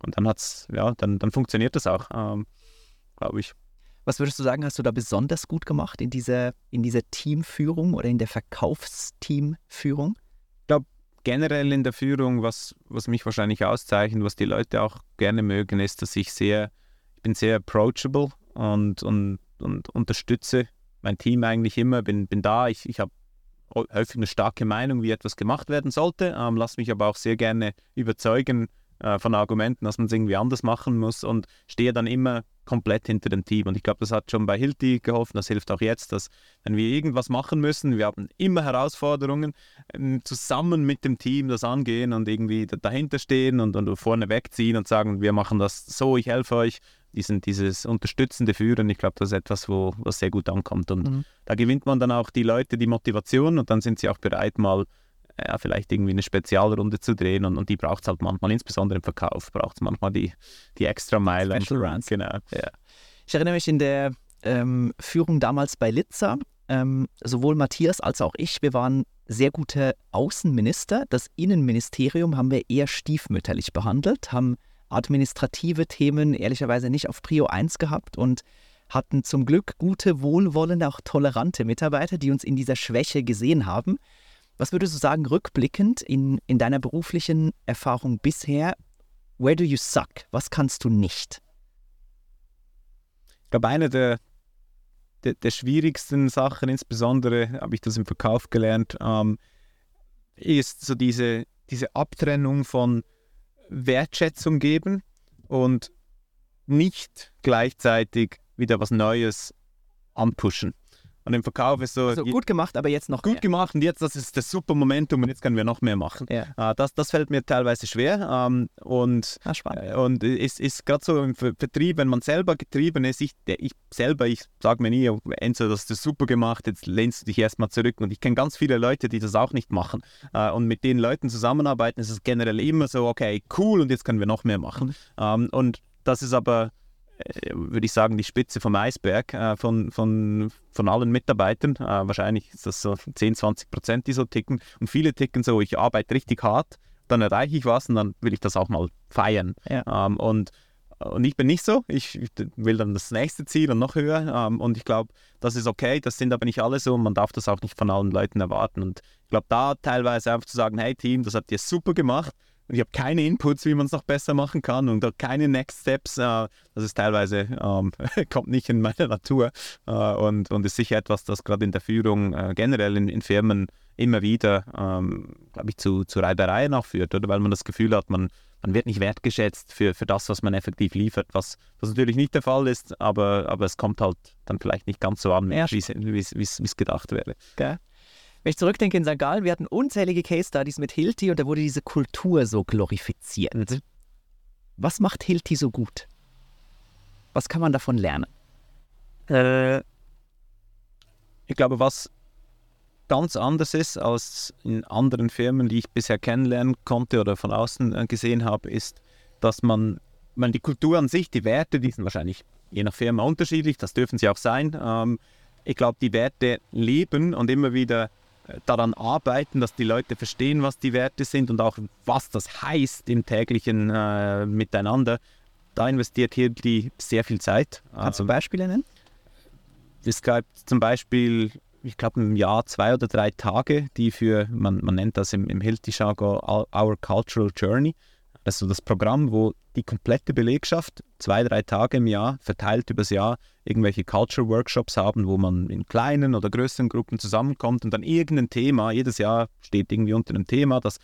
und dann hat's, ja, dann, dann funktioniert das auch, ähm, glaube ich. Was würdest du sagen, hast du da besonders gut gemacht in dieser, in dieser Teamführung oder in der Verkaufsteamführung? Ich glaube, generell in der Führung, was, was mich wahrscheinlich auszeichnet, was die Leute auch gerne mögen, ist, dass ich sehr, ich bin sehr approachable und, und, und unterstütze mein Team eigentlich immer, bin, bin da, ich, ich habe häufig eine starke Meinung, wie etwas gemacht werden sollte, ähm, lasse mich aber auch sehr gerne überzeugen äh, von Argumenten, dass man es irgendwie anders machen muss und stehe dann immer komplett hinter dem Team. Und ich glaube, das hat schon bei Hilti geholfen, das hilft auch jetzt, dass wenn wir irgendwas machen müssen, wir haben immer Herausforderungen, ähm, zusammen mit dem Team das angehen und irgendwie dahinter stehen und, und vorne wegziehen und sagen, wir machen das so, ich helfe euch. Diesen, dieses unterstützende Führen, ich glaube, das ist etwas, wo, was sehr gut ankommt. Und mhm. da gewinnt man dann auch die Leute die Motivation und dann sind sie auch bereit, mal ja, vielleicht irgendwie eine Spezialrunde zu drehen und, und die braucht es halt manchmal, insbesondere im Verkauf, braucht es manchmal die, die extra Meile. Special Runs. Genau. Ja. Ich erinnere mich in der ähm, Führung damals bei Litza, ähm, sowohl Matthias als auch ich, wir waren sehr gute Außenminister. Das Innenministerium haben wir eher stiefmütterlich behandelt, haben administrative Themen ehrlicherweise nicht auf Prio 1 gehabt und hatten zum Glück gute, wohlwollende, auch tolerante Mitarbeiter, die uns in dieser Schwäche gesehen haben. Was würdest du sagen, rückblickend in, in deiner beruflichen Erfahrung bisher, where do you suck? Was kannst du nicht? Ich glaube, eine der, der, der, schwierigsten Sachen, insbesondere habe ich das im Verkauf gelernt, ähm, ist so diese, diese Abtrennung von Wertschätzung geben und nicht gleichzeitig wieder was Neues anpushen. Und im Verkauf ist so. Also gut gemacht, aber jetzt noch Gut mehr. gemacht und jetzt, das ist das super Momentum und jetzt können wir noch mehr machen. Ja. Uh, das, das fällt mir teilweise schwer. Ähm, und ah, spannend. Uh, und ist, ist gerade so im Vertrieb, wenn man selber getrieben ist, ich, ich selber, ich sage mir nie, oh, Enzo, das du super gemacht, jetzt lehnst du dich erstmal zurück. Und ich kenne ganz viele Leute, die das auch nicht machen. Uh, und mit den Leuten zusammenarbeiten, ist es generell immer so, okay, cool, und jetzt können wir noch mehr machen. Mhm. Um, und das ist aber äh, würde ich sagen, die Spitze vom Eisberg äh, von, von, von allen Mitarbeitern. Äh, wahrscheinlich ist das so 10, 20 Prozent, die so ticken. Und viele ticken so, ich arbeite richtig hart, dann erreiche ich was und dann will ich das auch mal feiern. Ja. Ähm, und, und ich bin nicht so. Ich will dann das nächste Ziel und noch höher. Ähm, und ich glaube, das ist okay. Das sind aber nicht alle so. Und man darf das auch nicht von allen Leuten erwarten. Und ich glaube, da teilweise einfach zu sagen, hey Team, das habt ihr super gemacht und ich habe keine Inputs, wie man es noch besser machen kann und keine Next Steps. Äh, das ist teilweise, ähm, kommt nicht in meine Natur äh, und, und ist sicher etwas, das gerade in der Führung äh, generell in, in, Firmen immer wieder, ähm, glaube ich, zu, zu Reibereien auch führt, oder? Weil man das Gefühl hat, man, man wird nicht wertgeschätzt für, für das, was man effektiv liefert, was, was natürlich nicht der Fall ist, aber, aber es kommt halt dann vielleicht nicht ganz so an, wie es gedacht wäre. Okay. Wenn ich zurückdenke in St. Gallen, wir hatten unzählige Case Studies mit Hilti und da wurde diese Kultur so glorifiziert. Was macht Hilti so gut? Was kann man davon lernen? Äh, ich glaube, was ganz anders ist als in anderen Firmen, die ich bisher kennenlernen konnte oder von außen äh, gesehen habe, ist, dass man, man die Kultur an sich, die Werte, die sind wahrscheinlich je nach Firma unterschiedlich, das dürfen sie auch sein. Ähm, ich glaube, die Werte leben und immer wieder daran arbeiten, dass die Leute verstehen, was die Werte sind und auch was das heißt im täglichen äh, Miteinander. Da investiert hier die sehr viel Zeit. Kannst du Beispiele nennen? Es gab zum Beispiel, ich glaube im Jahr zwei oder drei Tage, die für, man, man nennt das im, im Hilti-Jargon Our Cultural Journey. Das ist so das Programm, wo die komplette Belegschaft zwei, drei Tage im Jahr, verteilt übers Jahr, irgendwelche Culture Workshops haben, wo man in kleinen oder größeren Gruppen zusammenkommt und dann irgendein Thema, jedes Jahr steht irgendwie unter einem Thema, das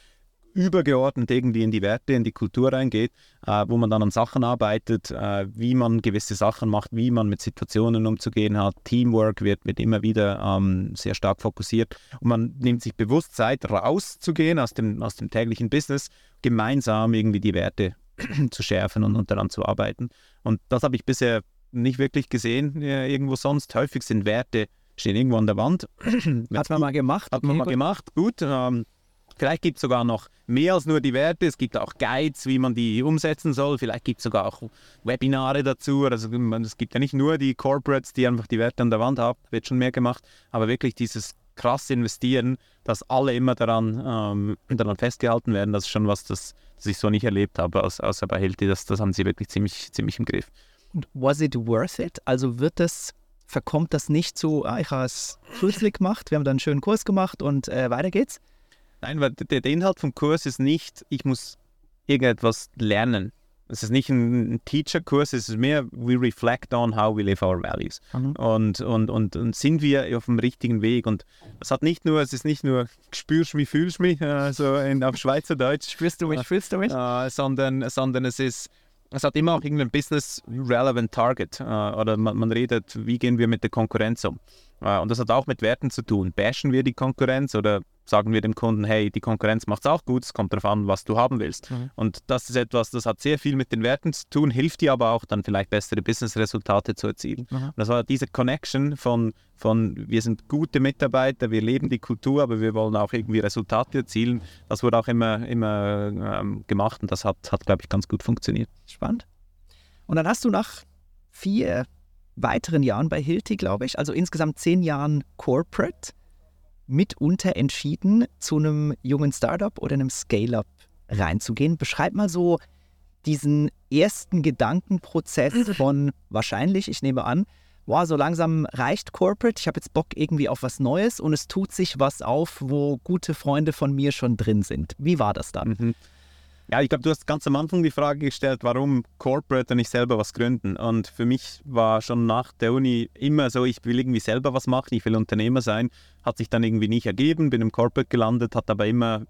übergeordnet irgendwie in die Werte, in die Kultur reingeht, äh, wo man dann an Sachen arbeitet, äh, wie man gewisse Sachen macht, wie man mit Situationen umzugehen hat. Teamwork wird, wird immer wieder ähm, sehr stark fokussiert und man nimmt sich bewusst Zeit, rauszugehen aus dem, aus dem täglichen Business, gemeinsam irgendwie die Werte zu schärfen und, und daran zu arbeiten. Und das habe ich bisher nicht wirklich gesehen äh, irgendwo sonst. Häufig sind Werte, stehen irgendwo an der Wand. Hat man mal gemacht. Hat man okay, mal gut. gemacht, gut. Ähm, Vielleicht gibt es sogar noch mehr als nur die Werte. Es gibt auch Guides, wie man die umsetzen soll. Vielleicht gibt es sogar auch Webinare dazu. Also man- es gibt ja nicht nur die Corporates, die einfach die Werte an der Wand haben. Wird schon mehr gemacht. Aber wirklich dieses krass investieren, dass alle immer daran, ähm, daran festgehalten werden, das ist schon was, das, das ich so nicht erlebt habe, außer bei Hilti. Das, das haben sie wirklich ziemlich, ziemlich im Griff. Und was it worth it? Also wird das, verkommt das nicht zu, ah, ich habe es kürzlich gemacht, wir haben dann einen schönen Kurs gemacht und äh, weiter geht's? Nein, weil der, der Inhalt vom Kurs ist nicht, ich muss irgendetwas lernen. Es ist nicht ein, Teacher-Kurs, es ist mehr, we reflect on how we live our values. Mhm. Und, und, und, und sind wir auf dem richtigen Weg? Und es hat nicht nur, es ist nicht nur spürst mich, fühlst mich, äh, so in, auf Schweizerdeutsch, Spürst du mich, fühlst du mich? äh, sondern, sondern es ist, es hat immer auch irgendein Business relevant Target äh, oder man, man redet, wie gehen wir mit der Konkurrenz um. Äh, und das hat auch mit Werten zu tun. Bashen wir die Konkurrenz oder sagen wir dem Kunden, hey, die Konkurrenz macht es auch gut, es kommt darauf an, was du haben willst. Mhm. Und das ist etwas, das hat sehr viel mit den Werten zu tun, hilft dir aber auch dann vielleicht bessere Business-Resultate zu erzielen. Mhm. Und das war diese Connection von, von, wir sind gute Mitarbeiter, wir leben die Kultur, aber wir wollen auch irgendwie Resultate erzielen. Das wurde auch immer, immer ähm, gemacht und das hat, hat glaube ich, ganz gut funktioniert. Spannend. Und dann hast du nach vier weiteren Jahren bei Hilti, glaube ich, also insgesamt zehn Jahren Corporate, mitunter entschieden, zu einem jungen Startup oder einem Scale-up reinzugehen. Beschreib mal so diesen ersten Gedankenprozess von wahrscheinlich, ich nehme an, boah, so langsam reicht Corporate, ich habe jetzt Bock irgendwie auf was Neues und es tut sich was auf, wo gute Freunde von mir schon drin sind. Wie war das dann? Mhm. Ja, ich glaube, du hast ganz am Anfang die Frage gestellt, warum Corporate und nicht selber was gründen. Und für mich war schon nach der Uni immer so, ich will irgendwie selber was machen, ich will Unternehmer sein. Hat sich dann irgendwie nicht ergeben, bin im Corporate gelandet, hat aber immer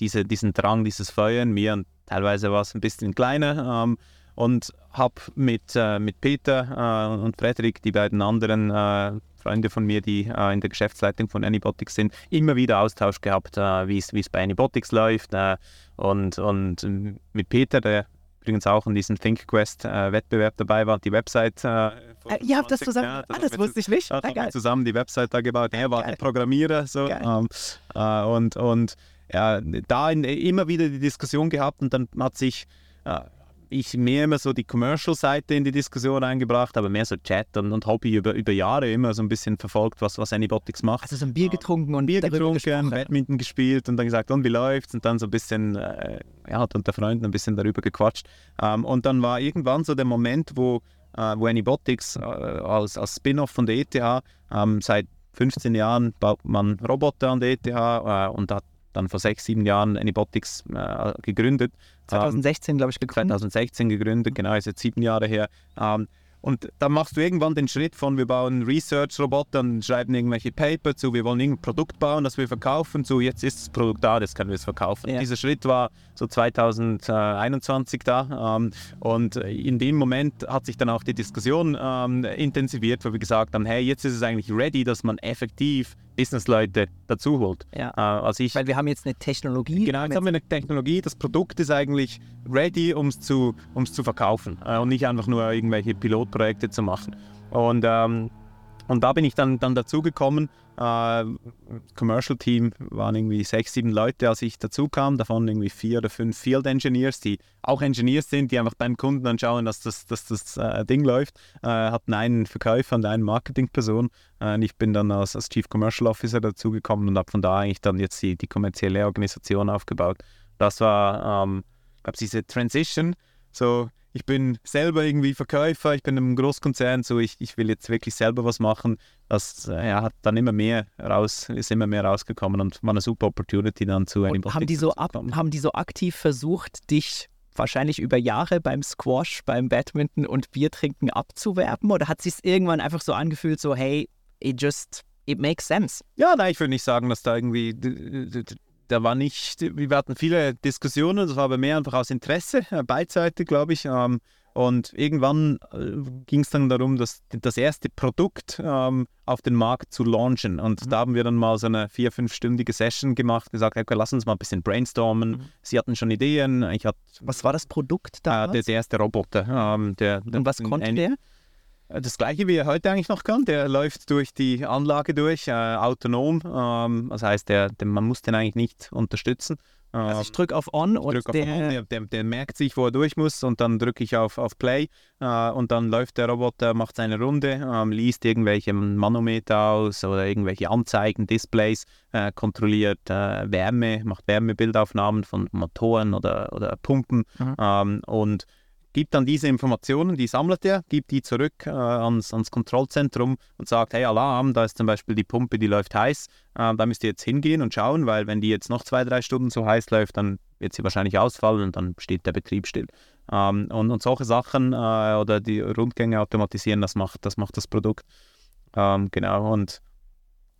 diese, diesen Drang, dieses Feuer in mir und teilweise war es ein bisschen kleiner. Ähm, und habe mit, äh, mit Peter äh, und Frederik, die beiden anderen äh, Freunde von mir, die äh, in der Geschäftsleitung von Anybotics sind, immer wieder Austausch gehabt, äh, wie es bei Anybotics läuft. Äh, und, und ähm, mit Peter, der übrigens auch an diesem ThinkQuest-Wettbewerb dabei war, die Website. Äh, Äh, ihr habt das 20 zusammen, Jahren, ah, haben das wusste ich nicht. ja, Ah, haben zusammen die Website da gebaut. Er war der Programmierer so. Ähm, äh, und und ja, da in, immer wieder die Diskussion gehabt und dann hat sich äh, ich mehr immer so die Commercial-Seite in die Diskussion eingebracht, aber mehr so Chat und, und Hobby über, über Jahre immer so ein bisschen verfolgt, was, was Anybotics macht. Also so ein Bier getrunken und Bier getrunken, gesprochen. Badminton gespielt und dann gesagt, und wie läuft's? Und dann so ein bisschen, äh, ja, hat unter Freunden ein bisschen darüber gequatscht. Ähm, und dann war irgendwann so der Moment, wo, äh, wo Anybotics äh, als, als Spin-off von der ETH, ähm, seit 15 Jahren baut man Roboter an der ETH äh, und hat dann vor sechs, sieben Jahren Anybotics äh, gegründet. Ähm, 2016, glaube ich, gegründet. 2016 gegründet, genau, ist jetzt sieben Jahre her. Ähm, und dann machst du irgendwann den Schritt von, wir bauen Research-Roboter und schreiben irgendwelche Paper zu, wir wollen irgendein Produkt bauen, das wir verkaufen, zu jetzt ist das Produkt da, das können wir es verkaufen. Ja. Dieser Schritt war so 2021 da ähm, und in dem Moment hat sich dann auch die Diskussion ähm, intensiviert, wo wir gesagt haben, hey, jetzt ist es eigentlich ready, dass man effektiv Businessleute dazu holt. Ja. Äh, also ich Weil wir haben jetzt eine Technologie. Genau, jetzt haben wir eine Technologie, das Produkt ist eigentlich ready, um es zu, um's zu verkaufen äh, und nicht einfach nur irgendwelche Pilotprojekte zu machen. Und, ähm, und da bin ich dann, dann dazugekommen. Äh, Commercial Team waren irgendwie sechs, sieben Leute, als ich dazu kam. Davon irgendwie vier oder fünf Field Engineers, die auch Engineers sind, die einfach beim Kunden anschauen, dass das, dass das äh, Ding läuft. Äh, hatten einen Verkäufer und eine Marketingperson. Äh, und ich bin dann als, als Chief Commercial Officer dazugekommen und habe von da eigentlich dann jetzt die, die kommerzielle Organisation aufgebaut. Das war, ähm, glaube diese Transition. So, ich bin selber irgendwie Verkäufer, ich bin im Großkonzern, so ich, ich will jetzt wirklich selber was machen. Das äh, ja, hat dann immer mehr raus, ist immer mehr rausgekommen und war eine super Opportunity dann zu Und haben die, so ab, haben die so aktiv versucht, dich wahrscheinlich über Jahre beim Squash, beim Badminton und Biertrinken abzuwerben? Oder hat sich irgendwann einfach so angefühlt, so hey, it just, it makes sense? Ja, nein, ich würde nicht sagen, dass da irgendwie, da war nicht, wir hatten viele Diskussionen, das war aber mehr einfach aus Interesse, äh, beidseitig, glaube ich. Ähm, und irgendwann äh, ging es dann darum, das, das erste Produkt ähm, auf den Markt zu launchen. Und da haben wir dann mal so eine vier-, fünfstündige Session gemacht, gesagt, okay, lass uns mal ein bisschen brainstormen. Sie hatten schon Ideen, ich hatte Was war das Produkt äh, da? der, der erste Roboter. Ähm, der, der, und was konnte ein- der? Äh, Das gleiche, wie er heute eigentlich noch kann. Der läuft durch die Anlage durch, äh, autonom. Ähm, das heißt, der, der, man muss den eigentlich nicht unterstützen. Also Ähm, ich drücke auf On und drück auf der, On, der, der, der merkt sich, wo er durch muss und dann drücke ich auf, auf Play äh, und dann läuft der Roboter, macht seine Runde, ähm, liest irgendwelche Manometer aus oder irgendwelche Anzeigen, Displays, äh, kontrolliert äh, Wärme, macht Wärmebildaufnahmen von Motoren oder, oder Pumpen Mhm. ähm, und gibt dann diese Informationen, die sammelt er, gibt die zurück äh, ans, ans Kontrollzentrum und sagt, hey Alarm, da ist zum Beispiel die Pumpe, die läuft heiß, äh, da müsst ihr jetzt hingehen und schauen, weil wenn die jetzt noch zwei, drei Stunden so heiß läuft, dann wird sie wahrscheinlich ausfallen und dann steht der Betrieb still. Ähm, und, und solche Sachen äh, oder die Rundgänge automatisieren, das macht das, macht das Produkt. Ähm, genau, und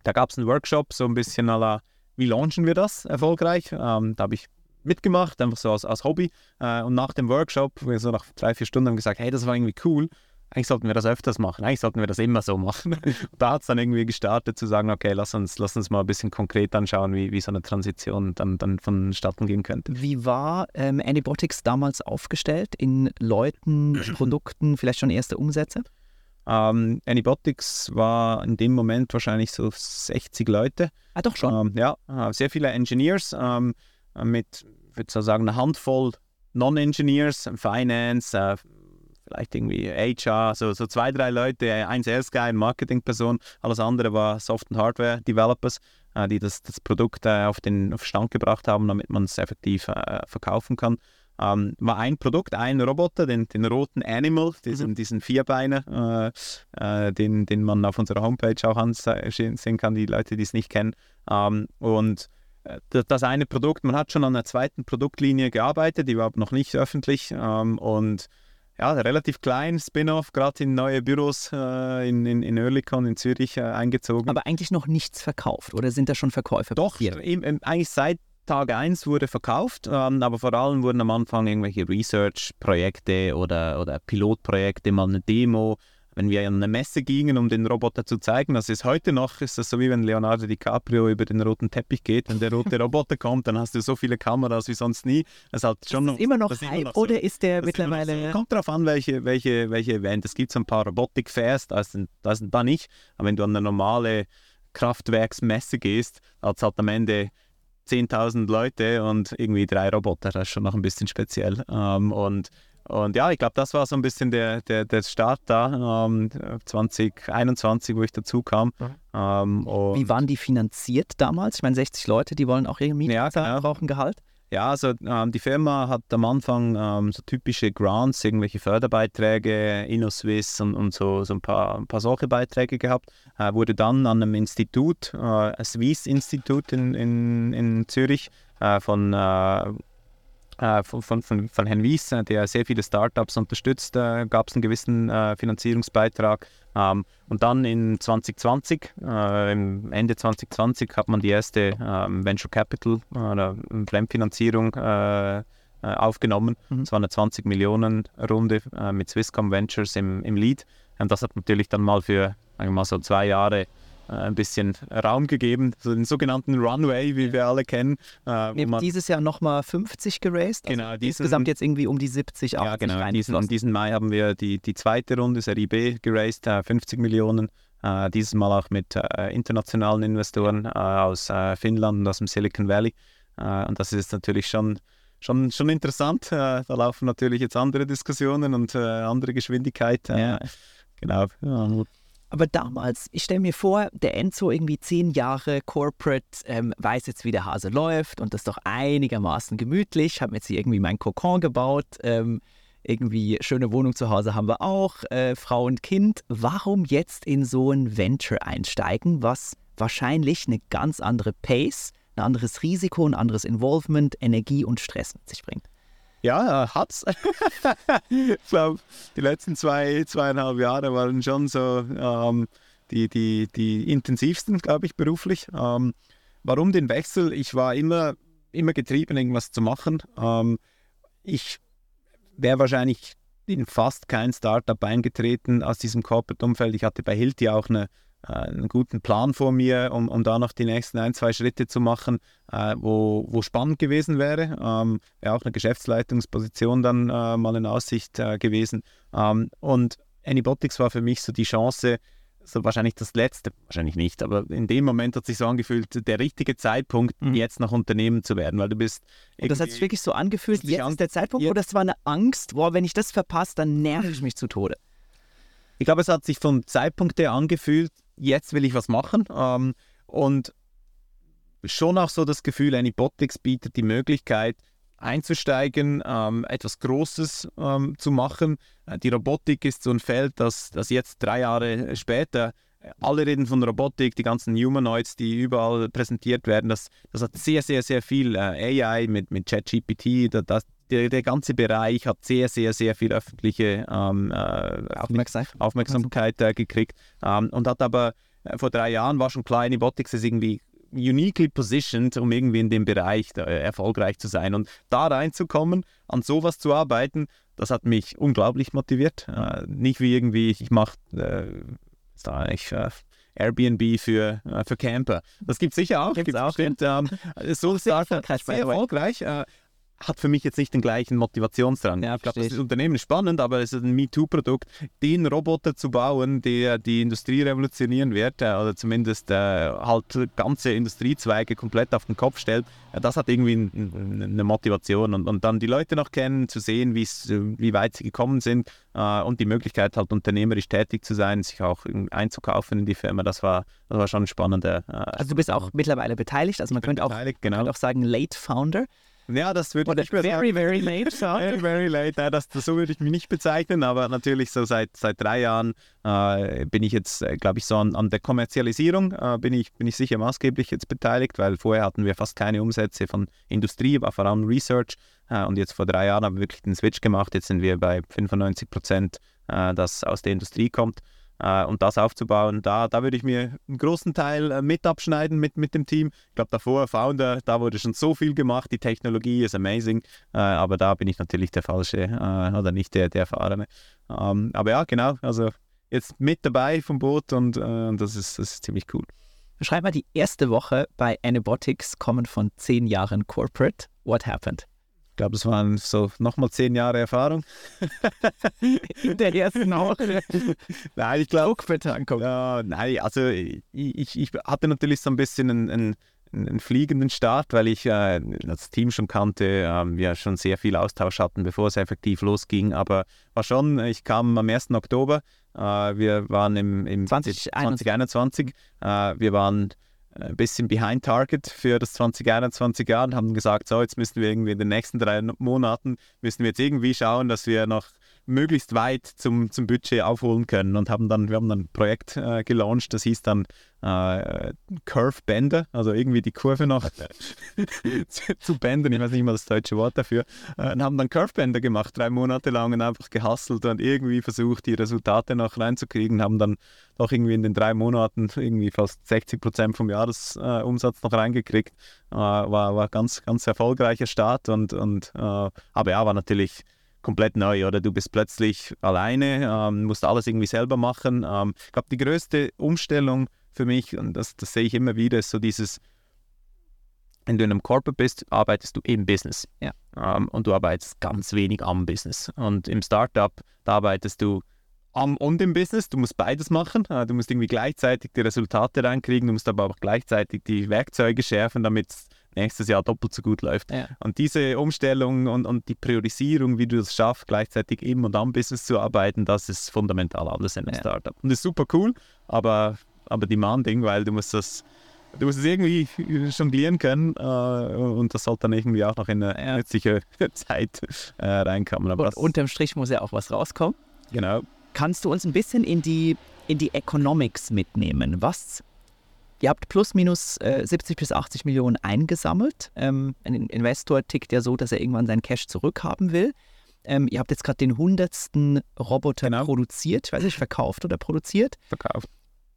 da gab es einen Workshop, so ein bisschen à la, wie launchen wir das erfolgreich? Ähm, da habe ich mitgemacht, einfach so als, als Hobby. Äh, und nach dem Workshop, wir so nach drei, vier Stunden haben gesagt, hey, das war irgendwie cool. Eigentlich sollten wir das öfters machen. Eigentlich sollten wir das immer so machen. Da hat es dann irgendwie gestartet zu sagen, okay, lass uns, lass uns mal ein bisschen konkret anschauen, wie, wie so eine Transition dann, dann vonstatten gehen könnte. wie war ähm, Anybotics damals aufgestellt? In Leuten, Produkten, vielleicht schon erste Umsätze? Ähm, Anybotics war in dem Moment wahrscheinlich so 60 Leute. Ah, doch schon. Ähm, ja, äh, sehr viele Engineers ähm, äh, mit, ich würde so sagen, eine Handvoll Non-Engineers, Finance, äh, vielleicht irgendwie HR, so, so zwei, drei Leute, äh, ein Sales Guy, eine Marketingperson, alles andere war Soft- und Hardware-Developers, äh, die das, das Produkt äh, auf den auf Stand gebracht haben, damit man es effektiv äh, verkaufen kann. Ähm, war ein Produkt, ein Roboter, den, den roten Animal, diesen, diesen Vierbeiner, äh, äh, den, den man auf unserer Homepage auch ansehen kann, die Leute, die es nicht kennen. Ähm, und äh, das, das eine Produkt, man hat schon an einer zweiten Produktlinie gearbeitet, die war noch nicht öffentlich ähm, und ja, relativ klein, Spin-off, gerade in neue Büros äh, in, in, in Oerlikon in Zürich äh, eingezogen. Aber eigentlich noch nichts verkauft oder sind da schon Verkäufe Doch, im, im, eigentlich seit Tag 1 wurde verkauft, ähm, aber vor allem wurden am Anfang irgendwelche Research-Projekte oder, oder Pilotprojekte, mal eine Demo. Wenn wir an eine Messe gingen, um den Roboter zu zeigen, das ist heute noch, ist das so wie wenn Leonardo DiCaprio über den roten Teppich geht, wenn der rote Roboter kommt, dann hast du so viele Kameras wie sonst nie. Das ist halt schon ist immer noch ist Hype immer noch so. oder ist der Das ist mittlerweile... So. Kommt darauf an, welche, welche, welche Event. Es gibt so ein paar Robotik-Fairs, da ist, da ist da nicht. Aber wenn du an eine normale Kraftwerksmesse gehst, hat es halt am Ende 10.000 Leute und irgendwie drei Roboter. Das ist schon noch ein bisschen speziell. Ähm, und, und ja, ich glaube, das war so ein bisschen der, der, der Start da, ähm, 2021, wo ich dazu kam. Ähm, und Wie waren die finanziert damals? Ich meine, 60 Leute, die wollen auch ihre Miete Ja, zahlen, genau. brauchen Gehalt. Ja, also ähm, die Firma hat am Anfang ähm, so typische Grants, irgendwelche Förderbeiträge, InnoSwiss und, und so, so ein, paar, ein paar solche Beiträge gehabt. Äh, wurde dann an einem Institut, äh, ein Swiss-Institut in, in, in Zürich äh, von, äh, von, von, von, von Herrn Wies, äh, der sehr viele Startups unterstützt, äh, gab es einen gewissen äh, Finanzierungsbeitrag. Ähm, und dann in 2020, äh, im Ende 2020, hat man die erste ähm, Venture Capital äh, oder Fremdfinanzierung äh, äh, aufgenommen. Mhm. Es war eine 20 Millionen Runde äh, mit Swisscom Ventures im, im Lead. Und das hat natürlich dann mal für mal so zwei Jahre äh, ein bisschen Raum gegeben, so den sogenannten Runway, wie wir alle kennen. Äh, man- dieses Jahr nochmal 50 geraced. Also Genau, diesen- insgesamt jetzt irgendwie um die 70, 80 ja, genau. Diesen, diesen Mai haben wir die, die zweite Runde, Serie B, geraced, äh, 50 Millionen. Äh, dieses Mal auch mit äh, internationalen Investoren äh, aus äh, Finnland und aus dem Silicon Valley. Äh, und das ist natürlich schon, schon, schon interessant. Äh, da laufen natürlich jetzt andere Diskussionen und äh, andere Geschwindigkeit. Äh, Ja. Genau. Ja, Aber damals, ich stelle mir vor, der Enzo irgendwie zehn Jahre Corporate, ähm, weiß jetzt, wie der Hase läuft und das ist doch einigermaßen gemütlich, habe mir jetzt hier irgendwie mein Kokon gebaut, ähm, irgendwie schöne Wohnung zu Hause haben wir auch, äh, Frau und Kind. Warum jetzt in so ein Venture einsteigen, was wahrscheinlich eine ganz andere Pace, ein anderes Risiko, ein anderes Involvement, Energie und Stress mit sich bringt? Ja, hat's. ich glaube, die letzten zwei, zweieinhalb Jahre waren schon so ähm, die, die, die intensivsten, glaube ich, beruflich. Ähm, warum den Wechsel? Ich war immer, immer getrieben, irgendwas zu machen. Ähm, ich wäre wahrscheinlich in fast kein Startup eingetreten aus diesem Corporate-Umfeld. Ich hatte bei Hilti auch eine, äh, einen guten Plan vor mir, um, um da noch die nächsten ein, zwei Schritte zu machen, äh, wo, wo spannend gewesen wäre. Ähm, wäre auch eine Geschäftsleitungsposition dann äh, mal in Aussicht äh, gewesen. Ähm, und Anybotics war für mich so die Chance, so wahrscheinlich das letzte, wahrscheinlich nicht, aber in dem Moment hat sich so angefühlt, der richtige Zeitpunkt, mhm. jetzt noch Unternehmen zu werden, weil du bist. Und das hat sich wirklich so angefühlt, jetzt ist der Zeitpunkt, ja. oder es war eine Angst, boah, wenn ich das verpasse, dann nerv ich mich zu Tode. Ich glaube, es hat sich vom Zeitpunkt her angefühlt, jetzt will ich was machen ähm, und schon auch so das Gefühl, Anybotics bietet die Möglichkeit, einzusteigen, ähm, etwas Großes ähm, zu machen. Äh, die Robotik ist so ein Feld, das, das jetzt drei Jahre später, äh, alle reden von Robotik, die ganzen Humanoids, die überall präsentiert werden, das, das hat sehr, sehr, sehr viel äh, AI mit, mit ChatGPT, das, der, der, ganze Bereich hat sehr, sehr, sehr viel öffentliche ähm, äh, Aufmerksamkeit, Aufmerksamkeit äh, gekriegt ähm, und hat aber äh, vor drei Jahren war schon klar, Anybotics ist irgendwie uniquely positioned, um irgendwie in dem Bereich da, äh, erfolgreich zu sein. Und da reinzukommen, an sowas zu arbeiten, das hat mich unglaublich motiviert. Äh, nicht wie irgendwie, ich mache äh, ich, äh, Airbnb für, äh, für Camper. Das gibt es sicher auch. Gibt's, gibt's auch. Bestimmt, ähm, so sehr erfolgreich. Sehr erfolgreich. Äh, hat für mich jetzt nicht den gleichen Motivationsdrang. Ja, ich glaube, das Unternehmen ist spannend, aber es ist ein MeToo-Produkt. Den Roboter zu bauen, der die Industrie revolutionieren wird, äh, oder zumindest äh, halt ganze Industriezweige komplett auf den Kopf stellt, äh, das hat irgendwie ein, eine Motivation. Und, und dann die Leute noch kennen, zu sehen, äh, wie weit sie gekommen sind äh, und die Möglichkeit halt unternehmerisch tätig zu sein, sich auch einzukaufen in die Firma, das war, das war schon spannend. Äh, also du bist auch mittlerweile beteiligt, also man könnte auch, genau. könnte auch sagen Late Founder. Ja, das würde ich nicht very, very late. very, very late. Ja, das, das, so würde ich mich nicht bezeichnen, aber natürlich so seit, seit drei Jahren äh, bin ich jetzt, äh, glaube ich, so an, an der Kommerzialisierung äh, bin, ich, bin ich sicher maßgeblich jetzt beteiligt, weil vorher hatten wir fast keine Umsätze von Industrie, war vor allem Research äh, und jetzt vor drei Jahren haben wir wirklich den Switch gemacht. Jetzt sind wir bei 95 Prozent, äh, das aus der Industrie kommt äh, und das aufzubauen, da, da würde ich mir einen großen Teil äh, mit abschneiden mit, mit dem Team. Ich glaube, davor, Founder, da wurde schon so viel gemacht, die Technologie ist amazing, äh, aber da bin ich natürlich der Falsche äh, oder nicht der, der Erfahrene. Ähm, aber ja, genau, also jetzt mit dabei vom Boot und äh, das, ist, das ist ziemlich cool. Schreib mal, die erste Woche bei Anabotics kommen von zehn Jahren Corporate. What happened? Ich glaube, es waren so nochmal zehn Jahre Erfahrung. In der ersten Woche. nein, ich glaube. Ja, nein, also ich, ich hatte natürlich so ein bisschen einen, einen, einen fliegenden Start, weil ich äh, das Team schon kannte, äh, wir schon sehr viel Austausch hatten, bevor es effektiv losging. Aber war schon, ich kam am 1. Oktober, äh, wir waren im, im 2021. 2021. Äh, wir waren ein bisschen behind target für das 2021 Jahr und haben gesagt, so jetzt müssen wir irgendwie in den nächsten drei Monaten, müssen wir jetzt irgendwie schauen, dass wir noch möglichst weit zum, zum Budget aufholen können und haben dann, wir haben dann ein Projekt äh, gelauncht, das hieß dann äh, Curve Bender, also irgendwie die Kurve noch zu, zu bänden, ich weiß nicht mal das deutsche Wort dafür, äh, und haben dann Curve Bender gemacht, drei Monate lang und einfach gehustelt und irgendwie versucht, die Resultate noch reinzukriegen, haben dann doch irgendwie in den drei Monaten irgendwie fast 60 Prozent vom Jahresumsatz noch reingekriegt. Äh, war, war ganz, ganz erfolgreicher Start und, und äh, aber ja, war natürlich komplett neu, oder? Du bist plötzlich alleine, ähm, musst alles irgendwie selber machen. Ähm, ich glaube, die größte Umstellung für mich, und das, das sehe ich immer wieder, ist so dieses, wenn du in einem Corporate bist, arbeitest du im Business. Ja. Ähm, und du arbeitest ganz wenig am Business. Und im Startup, da arbeitest du am und im Business. Du musst beides machen. Äh, du musst irgendwie gleichzeitig die Resultate reinkriegen, du musst aber auch gleichzeitig die Werkzeuge schärfen, damit es nächstes Jahr doppelt so gut läuft. Ja. Und diese Umstellung und, und die Priorisierung, wie du es schaffst, gleichzeitig im und am Business zu arbeiten, das ist fundamental alles in einem ja. Startup. Und das ist super cool, aber, aber demanding, weil du musst das du musst es irgendwie jonglieren können äh, und das sollte dann irgendwie auch noch in eine nützliche Zeit äh, reinkommen. Aber und unterm Strich muss ja auch was rauskommen. Genau. Kannst du uns ein bisschen in die, in die Economics mitnehmen? Was Ihr habt plus minus äh, 70 bis 80 Millionen eingesammelt. Ähm, ein Investor tickt ja so, dass er irgendwann sein Cash zurückhaben will. Ähm, ihr habt jetzt gerade den hundertsten Roboter Genau. produziert, ich weiß nicht, verkauft oder produziert. Verkauft.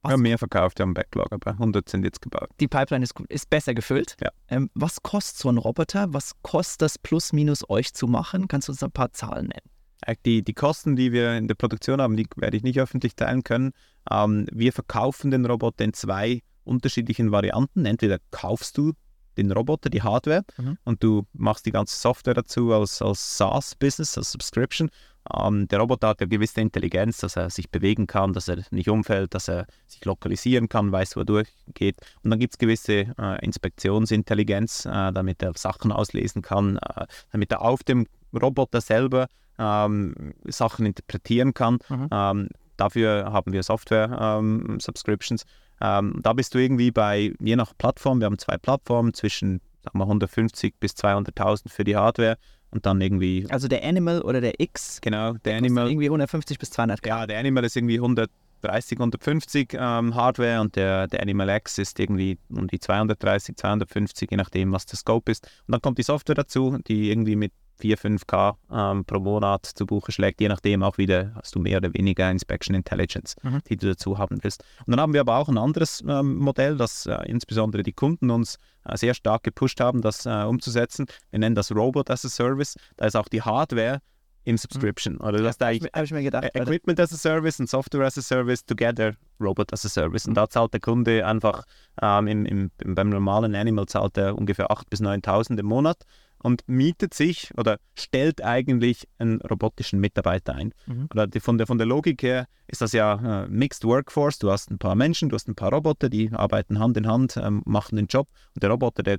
Was- Wir haben mehr verkauft, wir haben Backlog, aber 100 sind jetzt gebaut. Die Pipeline ist, gut, ist besser gefüllt. Ja. Ähm, was kostet so ein Roboter? Was kostet das plus minus euch zu machen? Kannst du uns ein paar Zahlen nennen? Äh, Die, die Kosten, die wir in der Produktion haben, die werde ich nicht öffentlich teilen können. Ähm, wir verkaufen den Roboter in zwei unterschiedlichen Varianten. Entweder kaufst du den Roboter, die Hardware, Mhm. und du machst die ganze Software dazu als, als SaaS-Business, als Subscription. Ähm, der Roboter hat ja gewisse Intelligenz, dass er sich bewegen kann, dass er nicht umfällt, dass er sich lokalisieren kann, weiß, wo er durchgeht. Und dann gibt es gewisse äh, Inspektionsintelligenz, äh, damit er Sachen auslesen kann, äh, damit er auf dem Roboter selber ähm, Sachen interpretieren kann. Mhm. Ähm, dafür haben wir Software-Subscriptions. Ähm, da bist du irgendwie bei, je nach Plattform, wir haben zwei Plattformen, zwischen sagen wir, 150 bis 200.000 für die Hardware und dann irgendwie, Also der Animal oder der X, genau, der Animal, irgendwie 150 bis 200 ja, der Animal ist irgendwie 130, 150 ähm, Hardware und der, der Animal X ist irgendwie um die 230, 250, je nachdem, was der Scope ist. Und dann kommt die Software dazu, die irgendwie mit 4, 5K ähm, pro Monat zu Buche schlägt, je nachdem auch wieder hast du mehr oder weniger Inspection Intelligence, Mhm. die du dazu haben willst. Und dann haben wir aber auch ein anderes ähm, Modell, das äh, insbesondere die Kunden uns äh, sehr stark gepusht haben, das äh, umzusetzen. Wir nennen das Robot as a Service. Da ist auch die Hardware im Subscription. Oder du hast Habe eigentlich ich, ich mir gedacht. Ä- Equipment as a Service und Software as a Service together, Robot as a Service. Und da zahlt der Kunde einfach, ähm, im, im, beim normalen Animal zahlt er ungefähr 8.000 bis 9.000 im Monat und mietet sich oder stellt eigentlich einen robotischen Mitarbeiter ein. Mhm. Oder die, von, der, von der Logik her ist das ja äh, Mixed Workforce. Du hast ein paar Menschen, du hast ein paar Roboter, die arbeiten Hand in Hand, ähm, machen den Job. Und der Roboter, der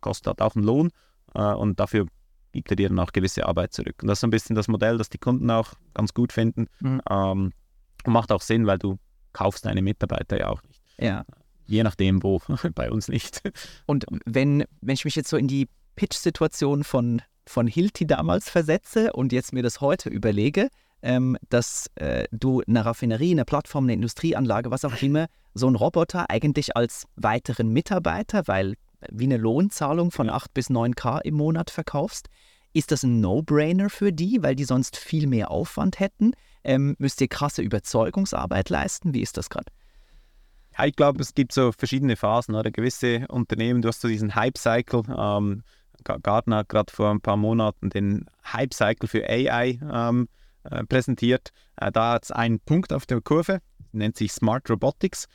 kostet halt auch einen Lohn äh, und dafür gibt er dir dann auch gewisse Arbeit zurück. Und das ist so ein bisschen das Modell, das die Kunden auch ganz gut finden. Mhm. Ähm, und macht auch Sinn, weil du kaufst deine Mitarbeiter ja auch nicht. ja. Je nachdem wo, bei uns nicht. Und wenn, wenn ich mich jetzt so in die Pitch-Situation von, von Hilti damals versetze und jetzt mir das heute überlege, ähm, dass äh, du eine Raffinerie, eine Plattform, eine Industrieanlage, was auch immer, so einen Roboter eigentlich als weiteren Mitarbeiter, weil wie eine Lohnzahlung von 8 bis 9k im Monat verkaufst, ist das ein No-Brainer für die, weil die sonst viel mehr Aufwand hätten? Ähm, müsst ihr krasse Überzeugungsarbeit leisten? Wie ist das gerade? Ja, ich glaube, es gibt so verschiedene Phasen. Oder? Gewisse Unternehmen, du hast so diesen Hype-Cycle. Ähm, Gartner hat gerade vor ein paar Monaten den Hype-Cycle für AI ähm, äh, präsentiert. Äh, da hat es einen Punkt auf der Kurve, nennt sich Smart Robotics.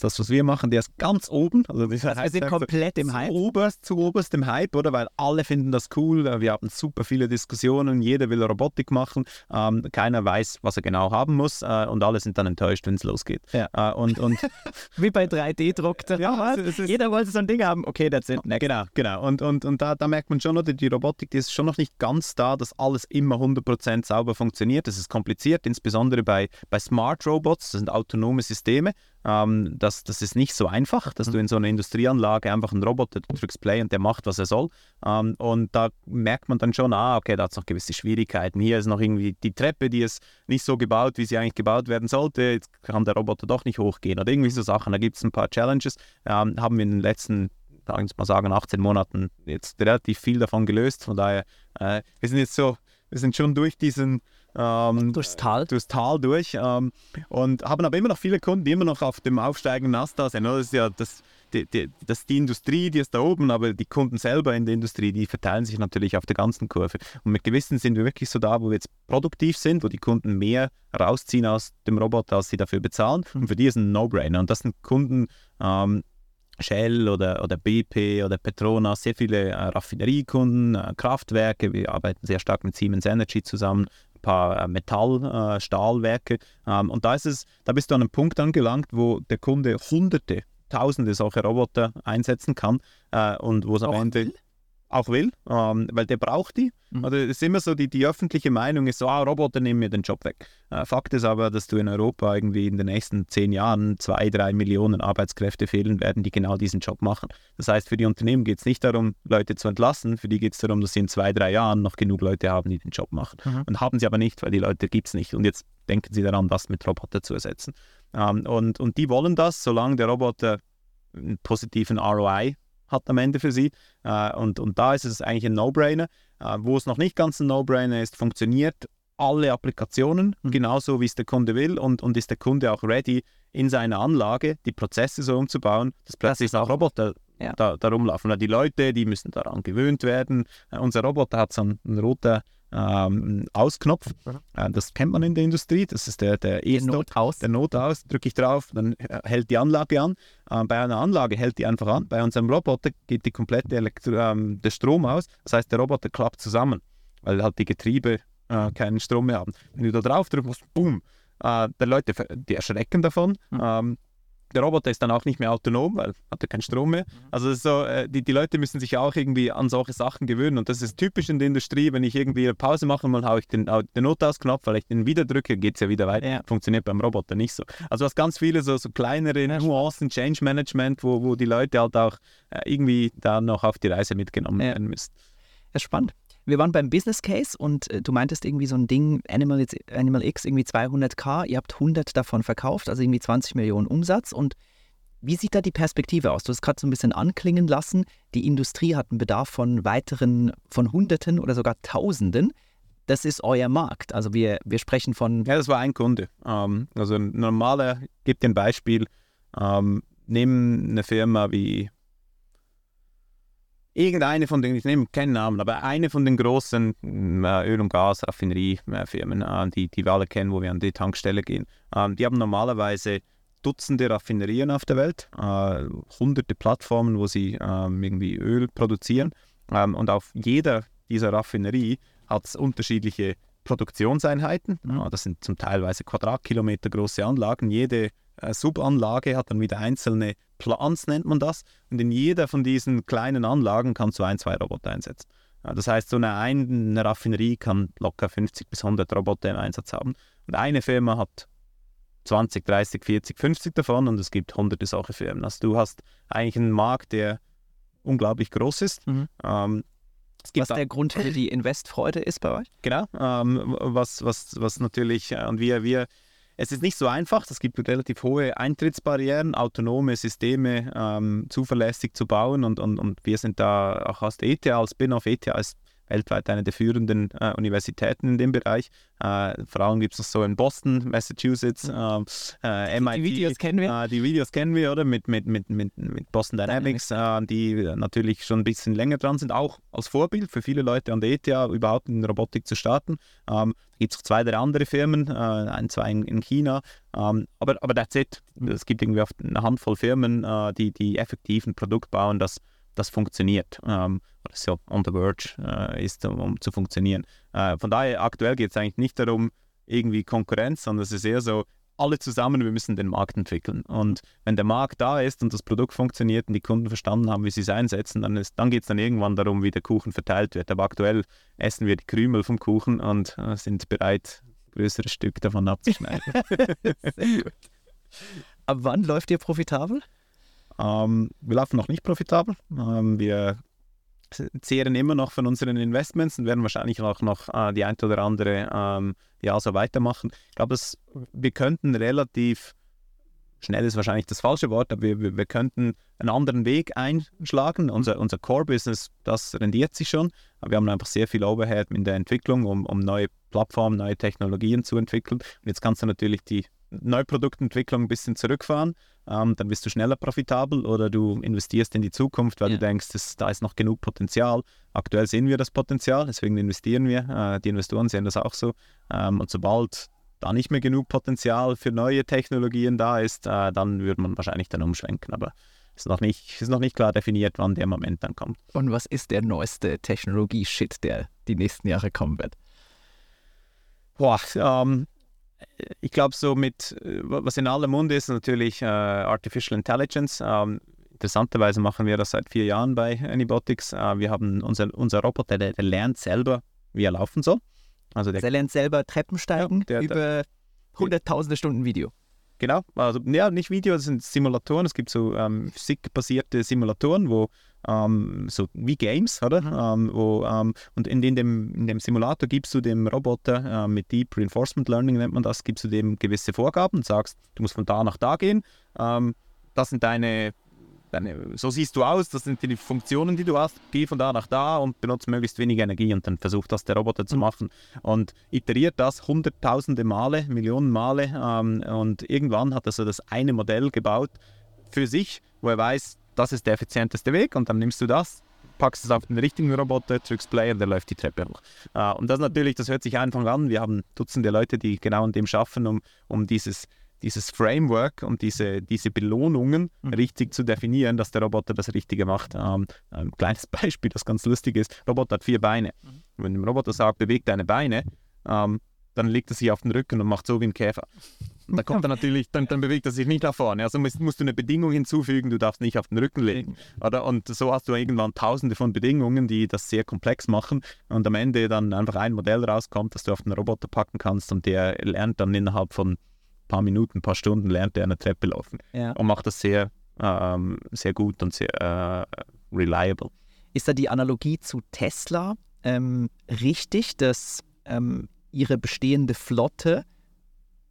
Das ist das, was wir machen, der ist ganz oben. Also dieser Wir sind komplett im zu Hype. Oberst, zu oberst im Hype, oder? Weil alle finden das cool. äh, Wir haben super viele Diskussionen. Jeder will Robotik machen. Ähm, keiner weiß, was er genau haben muss. Äh, und alle sind dann enttäuscht, wenn es losgeht. Ja. Äh, und, und Wie bei 3D-Druck. Ja, Jeder wollte so ein Ding haben. Okay, that's it. Next. Genau, genau. Und, und, und da, da merkt man schon, oder die Robotik, die ist schon noch nicht ganz da, dass alles immer 100% sauber funktioniert. Das ist kompliziert, insbesondere bei, bei Smart Robots, das sind autonome Systeme. Ähm, das, das ist nicht so einfach, dass du in so einer Industrieanlage einfach einen Roboter drückst Play und der macht, was er soll. Ähm, und da merkt man dann schon, ah, okay, da hat es noch gewisse Schwierigkeiten. Hier ist noch irgendwie die Treppe, die ist nicht so gebaut, wie sie eigentlich gebaut werden sollte. Jetzt kann der Roboter doch nicht hochgehen oder irgendwie so Sachen. Da gibt es ein paar Challenges. Ähm, haben wir in den letzten sagen wir mal sagen, 18 Monaten jetzt relativ viel davon gelöst. Von daher, äh, wir sind jetzt so, wir sind schon durch diesen ähm, Durchs Tal. durchs Tal durch ähm, und haben aber immer noch viele Kunden, die immer noch auf dem aufsteigenden Ast da sind. Das ist ja das, die, die, das die Industrie, die ist da oben, aber die Kunden selber in der Industrie, die verteilen sich natürlich auf der ganzen Kurve. Und mit gewissen sind wir wirklich so da, wo wir jetzt produktiv sind, wo die Kunden mehr rausziehen aus dem Roboter, als sie dafür bezahlen. Und für die ist ein No-Brainer. Und das sind Kunden, ähm, Shell oder, oder BP oder Petronas, sehr viele äh, Raffineriekunden, äh, Kraftwerke. Wir arbeiten sehr stark mit Siemens Energy zusammen, paar äh, Metall-, äh, Stahlwerke. Ähm, und da, ist es, da bist du an einem Punkt angelangt, wo der Kunde hunderte, tausende solche Roboter einsetzen kann äh, und wo es am Ende will? Auch will, ähm, weil der braucht die. Mhm. Oder es ist immer so, die, die öffentliche Meinung ist so, ah, Roboter nehmen mir den Job weg. Äh, Fakt ist aber, dass du in Europa irgendwie in den nächsten zehn Jahren zwei, drei Millionen Arbeitskräfte fehlen werden, die genau diesen Job machen. Das heißt, für die Unternehmen geht es nicht darum, Leute zu entlassen, für die geht es darum, dass sie in zwei, drei Jahren noch genug Leute haben, die den Job machen. Mhm. Und haben sie aber nicht, weil die Leute gibt es nicht. Und jetzt denken sie daran, das mit Roboter zu ersetzen. Ähm, und, und die wollen das, solange der Roboter einen positiven ROI hat am Ende für sie. Äh, und, und da ist es eigentlich ein No-Brainer. Äh, wo es noch nicht ganz ein No-Brainer ist, funktioniert alle Applikationen mhm. genauso, wie es der Kunde will und, und ist der Kunde auch ready, in seiner Anlage die Prozesse so umzubauen, dass plötzlich das auch Roboter ja. da, da rumlaufen. Die Leute, die müssen daran gewöhnt werden. Äh, unser Roboter hat so einen, einen roten ähm, Ausknopf. Mhm. Äh, das kennt man in der Industrie. Das ist der, der E-Notaus. Der Notaus. Drücke ich drauf, dann äh, hält die Anlage an. Äh, bei einer Anlage hält die einfach an. Bei unserem Roboter geht die komplette Elektro ähm, der Strom aus. Das heißt, der Roboter klappt zusammen, weil halt die Getriebe äh, keinen Strom mehr haben. Wenn du da drauf drückst, boom, äh, die Leute die erschrecken davon. Mhm. Ähm, der Roboter ist dann auch nicht mehr autonom, weil hat er keinen Strom mehr. Mhm. Also so, äh, die, die Leute müssen sich auch irgendwie an solche Sachen gewöhnen. Und das ist typisch in der Industrie, wenn ich irgendwie eine Pause mache, mal haue ich den, den Notausknopf, weil ich den wieder drücke, geht es ja wieder weiter. Ja. Funktioniert beim Roboter nicht so. Also was ganz viele so, so kleinere Nuancen, Change Management, wo, wo die Leute halt auch äh, irgendwie da noch auf die Reise mitgenommen ja. werden müssen. Ja, spannend. Wir waren beim Business Case und äh, du meintest irgendwie so ein Ding, Animal, Animal X, irgendwie 200k, ihr habt 100 davon verkauft, also irgendwie 20 Millionen Umsatz. Und wie sieht da die Perspektive aus? Du hast gerade so ein bisschen anklingen lassen, die Industrie hat einen Bedarf von weiteren, von Hunderten oder sogar Tausenden. Das ist euer Markt. Also wir, wir sprechen von... Ja, das war ein Kunde. Ähm, also ein normaler, gib dir ein Beispiel, ähm, nehmen eine Firma wie irgendeine von den, ich nehme keinen Namen, aber eine von den großen äh, Öl- und Gasraffineriefirmen, äh, die, die wir alle kennen, wo wir an die Tankstelle gehen, äh, die haben normalerweise Dutzende Raffinerien auf der Welt, äh, hunderte Plattformen, wo sie ähm, irgendwie Öl produzieren. Ähm, und auf jeder dieser Raffinerie hat es unterschiedliche Produktionseinheiten. Mhm. Das sind zum Teil Quadratkilometer große Anlagen. Jede äh, Subanlage hat dann wieder einzelne Plans, nennt man das. Und in jeder von diesen kleinen Anlagen kannst du ein, zwei Roboter einsetzen. Ja, das heißt, so eine, eine Raffinerie kann locker 50 bis 100 Roboter im Einsatz haben. Und eine Firma hat 20, 30, 40, 50 davon und es gibt hunderte solche Firmen. Also du hast eigentlich einen Markt, der unglaublich groß ist. Mhm. Ähm, was der Grund für die Investfreude ist bei euch? Genau, ähm, was, was, was natürlich, äh, und wir, wir es ist nicht so einfach, es gibt relativ hohe Eintrittsbarrieren, autonome Systeme ähm, zuverlässig zu bauen und, und, und wir sind da auch der ETH als Spin-off. ETH ist weltweit eine der führenden äh, Universitäten in dem Bereich. Äh, vor allem gibt es das so in Boston, Massachusetts, mhm. äh, äh MIT. Die Videos kennen wir. Äh, die Videos kennen wir, oder? Mit, mit, mit, mit, mit Boston Dynamics. Äh, die natürlich schon ein bisschen länger dran sind, auch als Vorbild für viele Leute an der ETH überhaupt in Robotik zu starten. Ähm, gibt es auch zwei, drei andere Firmen, ein, zwei in, in China. Ähm, aber, aber that's it. Es gibt irgendwie eine Handvoll Firmen, die, die effektiv ein Produkt bauen, das das funktioniert. Ähm, das ja on the verge äh, ist, um, um, zu funktionieren. Äh, von daher, aktuell geht es eigentlich nicht darum, irgendwie Konkurrenz, sondern es ist eher so, alle zusammen, wir müssen den Markt entwickeln. Und wenn der Markt da ist und das Produkt funktioniert und die Kunden verstanden haben, wie sie es einsetzen, dann, dann geht es dann irgendwann darum, wie der Kuchen verteilt wird. Aber aktuell essen wir die Krümel vom Kuchen und äh, sind bereit, größere Stück davon abzuschneiden. Sehr gut. Ab wann läuft ihr profitabel? Ähm, wir laufen noch nicht profitabel. Ähm, wir zehren immer noch von unseren Investments und werden wahrscheinlich auch noch äh, die ein oder andere ähm, Jahr so weitermachen. Ich glaube, wir könnten relativ schnell ist wahrscheinlich das falsche Wort, aber wir, wir könnten einen anderen Weg einschlagen. Unser, unser Core-Business, das rendiert sich schon. Wir haben einfach sehr viel Overhead in der Entwicklung, um, um neue Plattformen, neue Technologien zu entwickeln. Und jetzt kannst du natürlich die Neuproduktentwicklung ein bisschen zurückfahren, ähm, dann bist du schneller profitabel oder du investierst in die Zukunft, weil ja. du denkst, das, da ist noch genug Potenzial. Aktuell sehen wir das Potenzial, deswegen investieren wir. Äh, die Investoren sehen das auch so. Ähm, und sobald da nicht mehr genug Potenzial für neue Technologien da ist, äh, dann würde man wahrscheinlich dann umschwenken. Aber ist noch nicht, ist noch nicht klar definiert, wann der Moment dann kommt. Und was ist der neueste Technologie-Shit, der die nächsten Jahre kommen wird? Boah, ähm, ich glaube, so mit, äh, was in aller Munde ist, natürlich äh, Artificial Intelligence. Ähm, interessanterweise machen wir das seit vier Jahren bei Anybotics. Äh, wir haben unser, unser Roboter, der, der, lernt selber, wie er laufen soll. Also der, der lernt selber Treppen steigen ja, der, über hunderttausende Stunden Video. Genau, also ja, nicht Video, das sind Simulatoren. Es gibt so ähm, physikbasierte Simulatoren, wo ähm, so wie Games, oder? Mhm. Ähm, wo, ähm, und in, in, dem, in dem Simulator gibst du dem Roboter äh, mit Deep Reinforcement Learning nennt man das, gibst du dem gewisse Vorgaben und sagst, du musst von da nach da gehen. Ähm, das sind deine deine, so siehst du aus, das sind die Funktionen, die du hast, geh von da nach da und benutze möglichst wenig Energie und dann versucht das der Roboter zu machen und iteriert das hunderttausende Male, Millionen Male ähm, und irgendwann hat er so das eine Modell gebaut für sich, wo er weiß, das ist der effizienteste Weg und dann nimmst du das, packst es auf den richtigen Roboter, drückst Play und der läuft die Treppe hoch. Äh, und das natürlich, das hört sich einfach an. Wir haben Dutzende Leute, die genau an dem schaffen, um, um dieses, dieses Framework und diese, diese Belohnungen Mhm. richtig zu definieren, dass der Roboter das Richtige macht. Ähm, ein kleines Beispiel, das ganz lustig ist: Roboter hat vier Beine. Mhm. Wenn dem Roboter sagt, beweg deine Beine, ähm, dann legt er sich auf den Rücken und macht so wie ein Käfer. Dann kommt er natürlich, dann, dann bewegt er sich nicht nach vorne. Also musst, musst du eine Bedingung hinzufügen, du darfst nicht auf den Rücken legen. Oder? Und so hast du irgendwann tausende von Bedingungen, die das sehr komplex machen und am Ende dann einfach ein Modell rauskommt, das du auf den Roboter packen kannst und der lernt dann innerhalb von paar Minuten, ein paar Stunden, lernt er eine Treppe laufen Ja. und macht das sehr, ähm, sehr gut und sehr äh, reliable. Ist da die Analogie zu Tesla ähm, richtig, dass ähm, ihre bestehende Flotte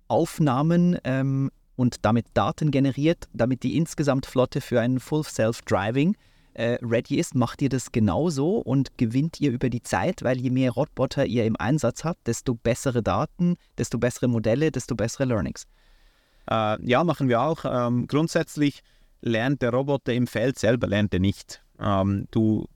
Aufnahmen ähm, und damit Daten generiert, damit die insgesamt Flotte für ein Full Self-Driving äh, ready ist? Macht ihr das genauso und gewinnt ihr über die Zeit, weil je mehr Roboter ihr im Einsatz habt, desto bessere Daten, desto bessere Modelle, desto bessere Learnings? Äh, ja, machen wir auch. Ähm, grundsätzlich lernt der Roboter im Feld selber, lernt er nicht. Ähm, du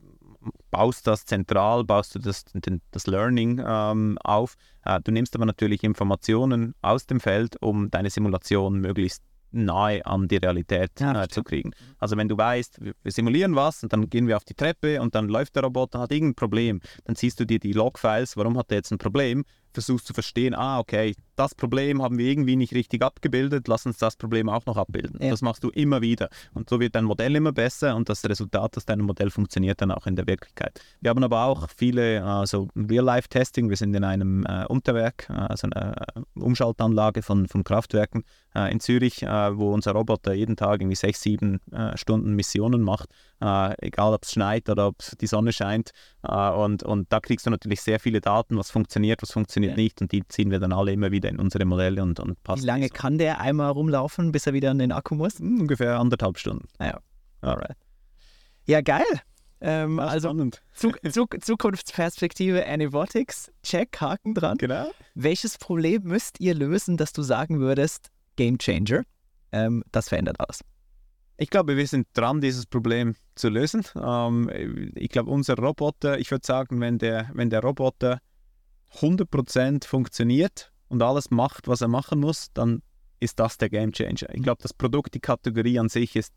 baust das zentral, baust du das, das Learning ähm, auf. Äh, du nimmst aber natürlich Informationen aus dem Feld, um deine Simulation möglichst nahe an die Realität Ja, zu kriegen. Also wenn du weißt, wir, wir simulieren was und dann gehen wir auf die Treppe und dann läuft der Roboter, hat irgendein Problem, dann siehst du dir die Logfiles, warum hat er jetzt ein Problem, versuchst zu verstehen, ah okay, das Problem haben wir irgendwie nicht richtig abgebildet, lass uns das Problem auch noch abbilden. Ja. Das machst du immer wieder und so wird dein Modell immer besser und das Resultat aus deinem Modell funktioniert dann auch in der Wirklichkeit. Wir haben aber auch viele äh, so Real-Life-Testing, wir sind in einem äh, Unterwerk, äh, also einer Umschaltanlage von, von Kraftwerken äh, in Zürich, äh, wo unser Roboter jeden Tag irgendwie sechs, sieben äh, Stunden Missionen macht, äh, egal ob es schneit oder ob die Sonne scheint. Und, und da kriegst du natürlich sehr viele Daten, was funktioniert, was funktioniert Ja. nicht. Und die ziehen wir dann alle immer wieder in unsere Modelle und, und passen. Wie lange so. kann der einmal rumlaufen, bis er wieder an den Akku muss? Hm, Ungefähr anderthalb Stunden. Ja. Alright. Ja, geil. Ähm, also spannend. Zu Zu Zukunftsperspektive Anivotics, check, Haken dran. Genau. Welches Problem müsst ihr lösen, dass du sagen würdest, Game Changer, ähm, das verändert alles? Ich glaube, wir sind dran, dieses Problem zu lösen. Ähm, ich glaube, unser Roboter, ich würde sagen, wenn der, wenn der Roboter 100% funktioniert und alles macht, was er machen muss, dann ist das der Game Changer. Ich glaube, das Produkt, die Kategorie an sich ist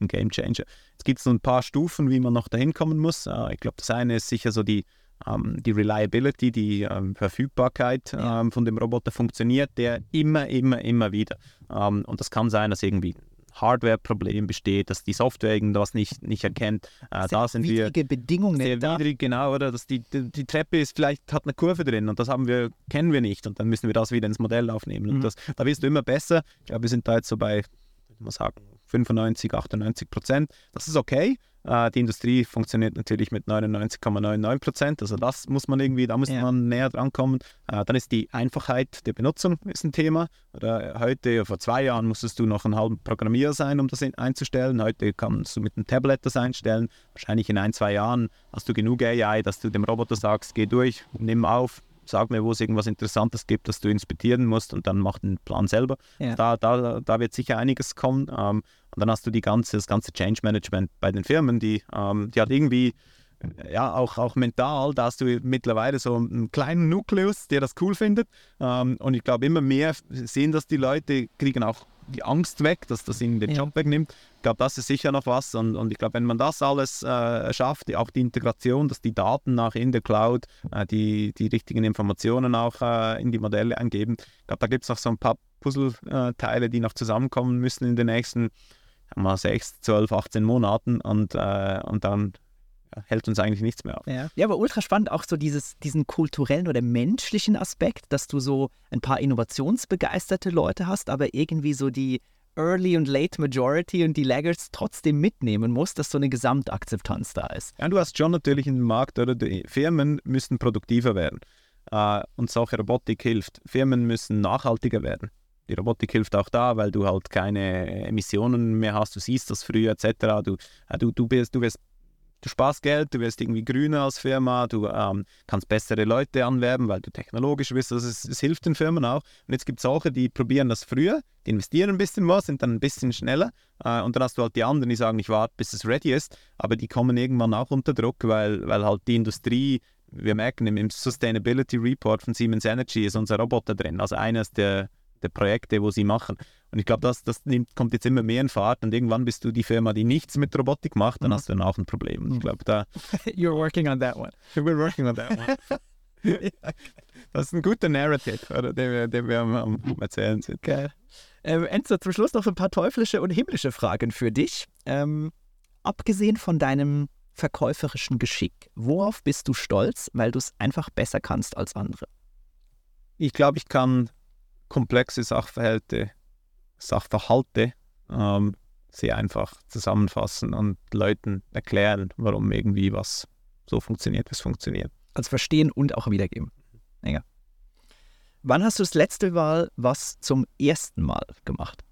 ein Game Changer. Es gibt so ein paar Stufen, wie man noch dahin kommen muss. Ich glaube, das eine ist sicher so die, ähm, die Reliability, die ähm, Verfügbarkeit Ja. ähm, von dem Roboter funktioniert, der immer, immer, immer wieder. Ähm, und das kann sein, dass irgendwie Hardware-Problem besteht, dass die Software irgendwas nicht, nicht erkennt. Äh, da sind wir Bedingungen sehr da. widrig, genau, oder? Dass die, die, die Treppe ist vielleicht hat eine Kurve drin und das haben wir, kennen wir nicht und dann müssen wir das wieder ins Modell aufnehmen. Und Mhm. das, da wirst du immer besser. Ich glaube, wir sind da jetzt so bei, ich muss sagen, 95, 98 Prozent. Das ist okay. Äh, die Industrie funktioniert natürlich mit 99,99 Prozent. Also das muss man irgendwie, da muss Ja. man näher dran kommen. Äh, dann ist die Einfachheit der Benutzung ist ein Thema. Oder heute, vor zwei Jahren musstest du noch ein halber Programmierer sein, um das in, einzustellen. Heute kannst du mit einem Tablet das einstellen. Wahrscheinlich in ein, zwei Jahren hast du genug AI, dass du dem Roboter sagst, geh durch, nimm auf, sag mir, wo es irgendwas Interessantes gibt, das du inspizieren musst und dann mach den Plan selber. Ja. Da, da, da wird sicher einiges kommen. Ähm, und dann hast du die ganze, das ganze Change Management bei den Firmen, die, ähm, die hat irgendwie ja, auch, auch mental, da hast du mittlerweile so einen kleinen Nukleus, der das cool findet. Ähm, und ich glaube, immer mehr sehen das die Leute, kriegen auch die Angst weg, dass das ihnen den Ja. Job wegnimmt. Ich glaube, das ist sicher noch was. Und, und ich glaube, wenn man das alles äh, schafft, die, auch die Integration, dass die Daten nach in der Cloud, äh, die, die richtigen Informationen auch äh, in die Modelle eingeben, ich glaube, da gibt es noch so ein paar Puzzleteile, die noch zusammenkommen müssen in den nächsten mal, 6, 12, 18 Monaten. Und, äh, und dann hält uns eigentlich nichts mehr auf. Ja. ja, aber ultra spannend auch so dieses, diesen kulturellen oder menschlichen Aspekt, dass du so ein paar innovationsbegeisterte Leute hast, aber irgendwie so die Early und Late Majority und die Laggards trotzdem mitnehmen musst, dass so eine Gesamtakzeptanz da ist. Ja, du hast schon natürlich im Markt, oder? Die Firmen müssen produktiver werden. Äh, und solche Robotik hilft. Firmen müssen nachhaltiger werden. die Robotik hilft auch da, weil du halt keine Emissionen mehr hast, du siehst das früher etc. Du, äh, du, du, bist, du wirst du sparst Geld, du wirst irgendwie grüner als Firma, du ähm, kannst bessere Leute anwerben, weil du technologisch bist. Also es, es hilft den Firmen auch. Und jetzt gibt es solche, die probieren das früher, die investieren ein bisschen was, sind dann ein bisschen schneller. Äh, und dann hast du halt die anderen, die sagen, ich warte, bis es ready ist. Aber die kommen irgendwann auch unter Druck, weil, weil halt die Industrie, wir merken im, Sustainability Report von Siemens Energy ist unser Roboter drin. Also eines der der Projekte, wo sie machen. Und ich glaube, das, das nimmt, kommt jetzt immer mehr in Fahrt und irgendwann bist du die Firma, die nichts mit Robotik macht, dann mhm. hast du dann auch ein Problem. Ich glaube, da. You're working on that one. We're working on that one. das ist ein guter Narrative, oder, den, wir, den wir am, am Erzählen sind. Geil. Ähm, Enzo, zum Schluss noch ein paar teuflische und himmlische Fragen für dich. Ähm, abgesehen von deinem verkäuferischen Geschick, worauf bist du stolz, weil du es einfach besser kannst als andere? Ich glaube, ich kann komplexe Sachverhalte, Sachverhalte ähm, sehr einfach zusammenfassen und Leuten erklären, warum irgendwie was so funktioniert, wie es funktioniert. Also verstehen und auch wiedergeben. Ja. Wann hast du das letzte Mal was zum ersten Mal gemacht?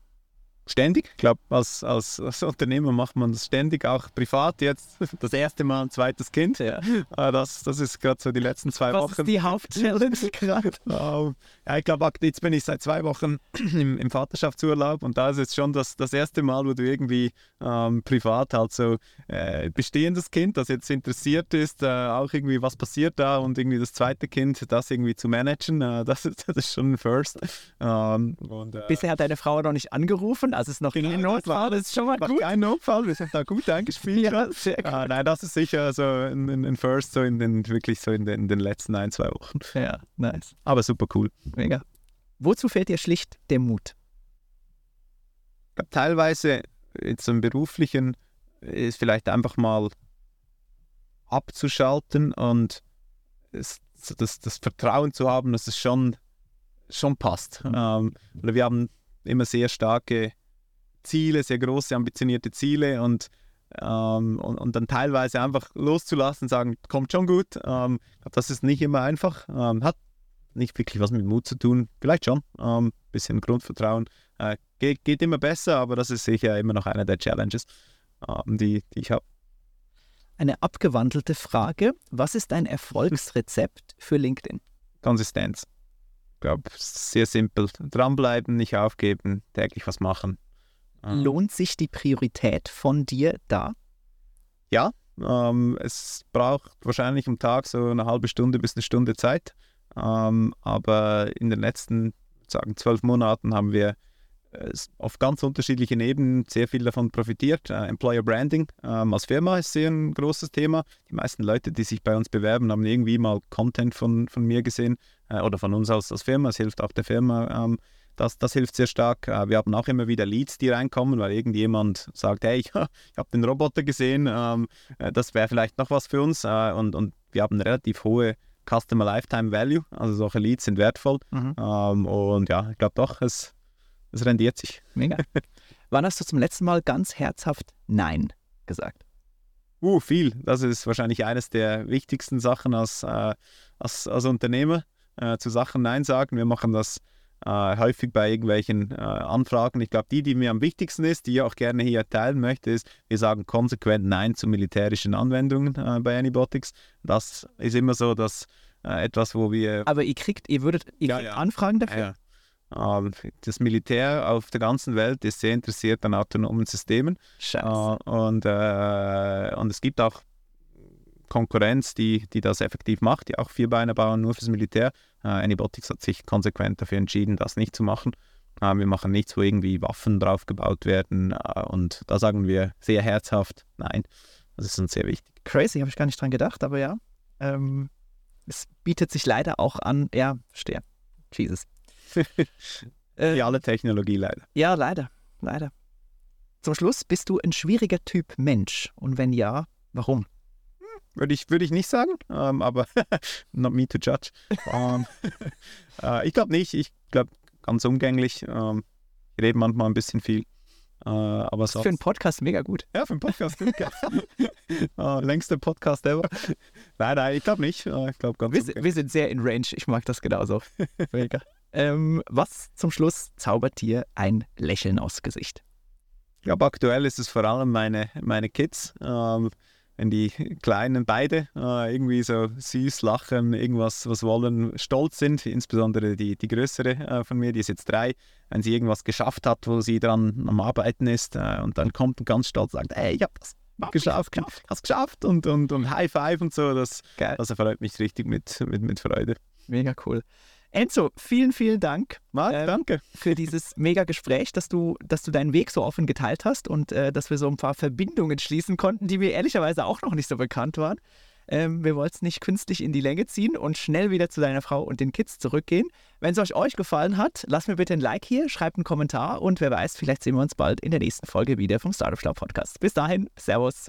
Ständig. Ich glaube, als, als, als, Unternehmer macht man das ständig, auch privat jetzt. Das erste Mal ein zweites Kind. Ja. Äh, das, das ist gerade so die letzten zwei Was Wochen. Was ist die Hauptchallenge gerade? Uh, ja, ich glaube, jetzt bin ich seit zwei Wochen im, im, Vaterschaftsurlaub und da ist jetzt schon das, das erste Mal, wo du irgendwie ähm, privat halt so äh, bestehendes Kind, das jetzt interessiert ist, äh, auch irgendwie was passiert da und irgendwie das zweite Kind, das irgendwie zu managen, äh, das, ist, das ist schon ein First. Ähm, und, äh, Bisher hat deine Frau noch nicht angerufen, also ist noch genau, kein Notfall, das ist schon mal gut. Kein Notfall, wir sind da gut eingespielt. ja, ah, nein, das ist sicher so ein, ein First, so in den, wirklich so in den, in den letzten ein, zwei Wochen. Ja, nice. Aber super cool. Mega. Wozu fehlt dir schlicht der Mut? Teilweise jetzt im beruflichen ist vielleicht einfach mal abzuschalten und es, das, das Vertrauen zu haben, dass es schon, schon passt. Mhm. Ähm, wir haben immer sehr starke Ziele, sehr große, ambitionierte Ziele und, ähm, und, und, dann teilweise einfach loszulassen, sagen, kommt schon gut. Ähm, das ist nicht immer einfach. Ähm, hat nicht wirklich was mit Mut zu tun, vielleicht schon. Ein ähm, bisschen Grundvertrauen. Äh, geht, geht, immer besser, aber das ist sicher immer noch eine der Challenges, ähm, die, die ich habe. Eine abgewandelte Frage. Was ist dein Erfolgsrezept für LinkedIn? Konsistenz. Ich glaube, sehr simpel. Dranbleiben, nicht aufgeben, täglich was machen. Ähm. Lohnt sich die Priorität von dir da? Ja, ähm, es braucht wahrscheinlich am Tag so eine halbe Stunde bis eine Stunde Zeit. Ähm, aber in den letzten, sagen zwölf Monaten haben wir äh, auf ganz unterschiedlichen Ebenen sehr viel davon profitiert. Äh, Employer Branding ähm, als Firma ist sehr ein großes Thema. Die meisten Leute, die sich bei uns bewerben, haben irgendwie mal Content von, von mir gesehen äh, oder von uns als, als Firma. Es hilft auch der Firma. Ähm, das, das hilft sehr stark. Äh, wir haben auch immer wieder Leads, die reinkommen, weil irgendjemand sagt, hey, ich, ich habe den Roboter gesehen, ähm, äh, das wäre vielleicht noch was für uns. Äh, und, und wir haben eine relativ hohe Customer Lifetime Value. Also solche Leads sind wertvoll. Mhm. Ähm, und ja, ich glaube doch, es, es rendiert sich. Mega. Wann hast du zum letzten Mal ganz herzhaft Nein gesagt? Uh, viel. Das ist wahrscheinlich eines der wichtigsten Sachen als, äh, als, als Unternehmer, äh, zu Sachen Nein sagen. Wir machen das äh, häufig bei irgendwelchen äh, Anfragen. Ich glaube, die, die mir am wichtigsten ist, die ich auch gerne hier teilen möchte, ist, wir sagen konsequent Nein zu militärischen Anwendungen äh, bei Anybotics. Das ist immer so, dass äh, etwas, wo wir. Aber ihr kriegt, ihr würdet ihr ja, ja. Anfragen dafür? Ja. Ähm, das Militär auf der ganzen Welt ist sehr interessiert an autonomen Systemen. Scheiße. Äh, und, äh, und es gibt auch Konkurrenz, die, die das effektiv macht, die auch Vierbeiner bauen, nur fürs Militär. Äh, Anybotics hat sich konsequent dafür entschieden, das nicht zu machen. Äh, wir machen nichts, wo irgendwie Waffen drauf gebaut werden. Äh, und da sagen wir sehr herzhaft, nein, das ist uns sehr wichtig. Crazy, habe ich gar nicht dran gedacht, aber ja. Ähm, es bietet sich leider auch an, ja, verstehe. Jesus. Wie alle Technologie leider. Ja, leider, leider. Zum Schluss, bist du ein schwieriger Typ Mensch? Und wenn ja, warum? Würde ich, würde ich nicht sagen, ähm, aber not me to judge. Ähm, äh, ich glaube nicht. Ich glaube, ganz umgänglich. Ähm, ich rede manchmal ein bisschen viel. Äh, aber Für einen Podcast mega gut. Ja, für einen Podcast gut. äh, längster Podcast ever. Nein, nein, ich glaube nicht. Äh, ich glaube ganz wir, wir, sind sehr in Range. Ich mag das genauso. mega. Ähm, was zum Schluss zaubert dir ein Lächeln aufs Gesicht? Ich glaube, aktuell ist es vor allem meine, meine Kids. Wenn die Kleinen beide äh, irgendwie so süß lachen, irgendwas was wollen, stolz sind, insbesondere die, die größere äh, von mir, die ist jetzt drei, wenn sie irgendwas geschafft hat, wo sie dran am Arbeiten ist äh, und dann kommt und ganz stolz sagt, hey, ich habe das geschafft, geschafft, hast geschafft und, und, und High Five und so, das, das erfreut mich richtig mit, mit, mit Freude. Mega cool. Enzo, vielen, vielen Dank. Marc, äh, danke. Für dieses mega Gespräch, dass du, dass du deinen Weg so offen geteilt hast und äh, dass wir so ein paar Verbindungen schließen konnten, die mir ehrlicherweise auch noch nicht so bekannt waren. Ähm, wir wollten es nicht künstlich in die Länge ziehen und schnell wieder zu deiner Frau und den Kids zurückgehen. Wenn es euch, euch gefallen hat, lasst mir bitte ein Like hier, schreibt einen Kommentar und wer weiß, vielleicht sehen wir uns bald in der nächsten Folge wieder vom Startup Start Podcast. Bis dahin, Servus.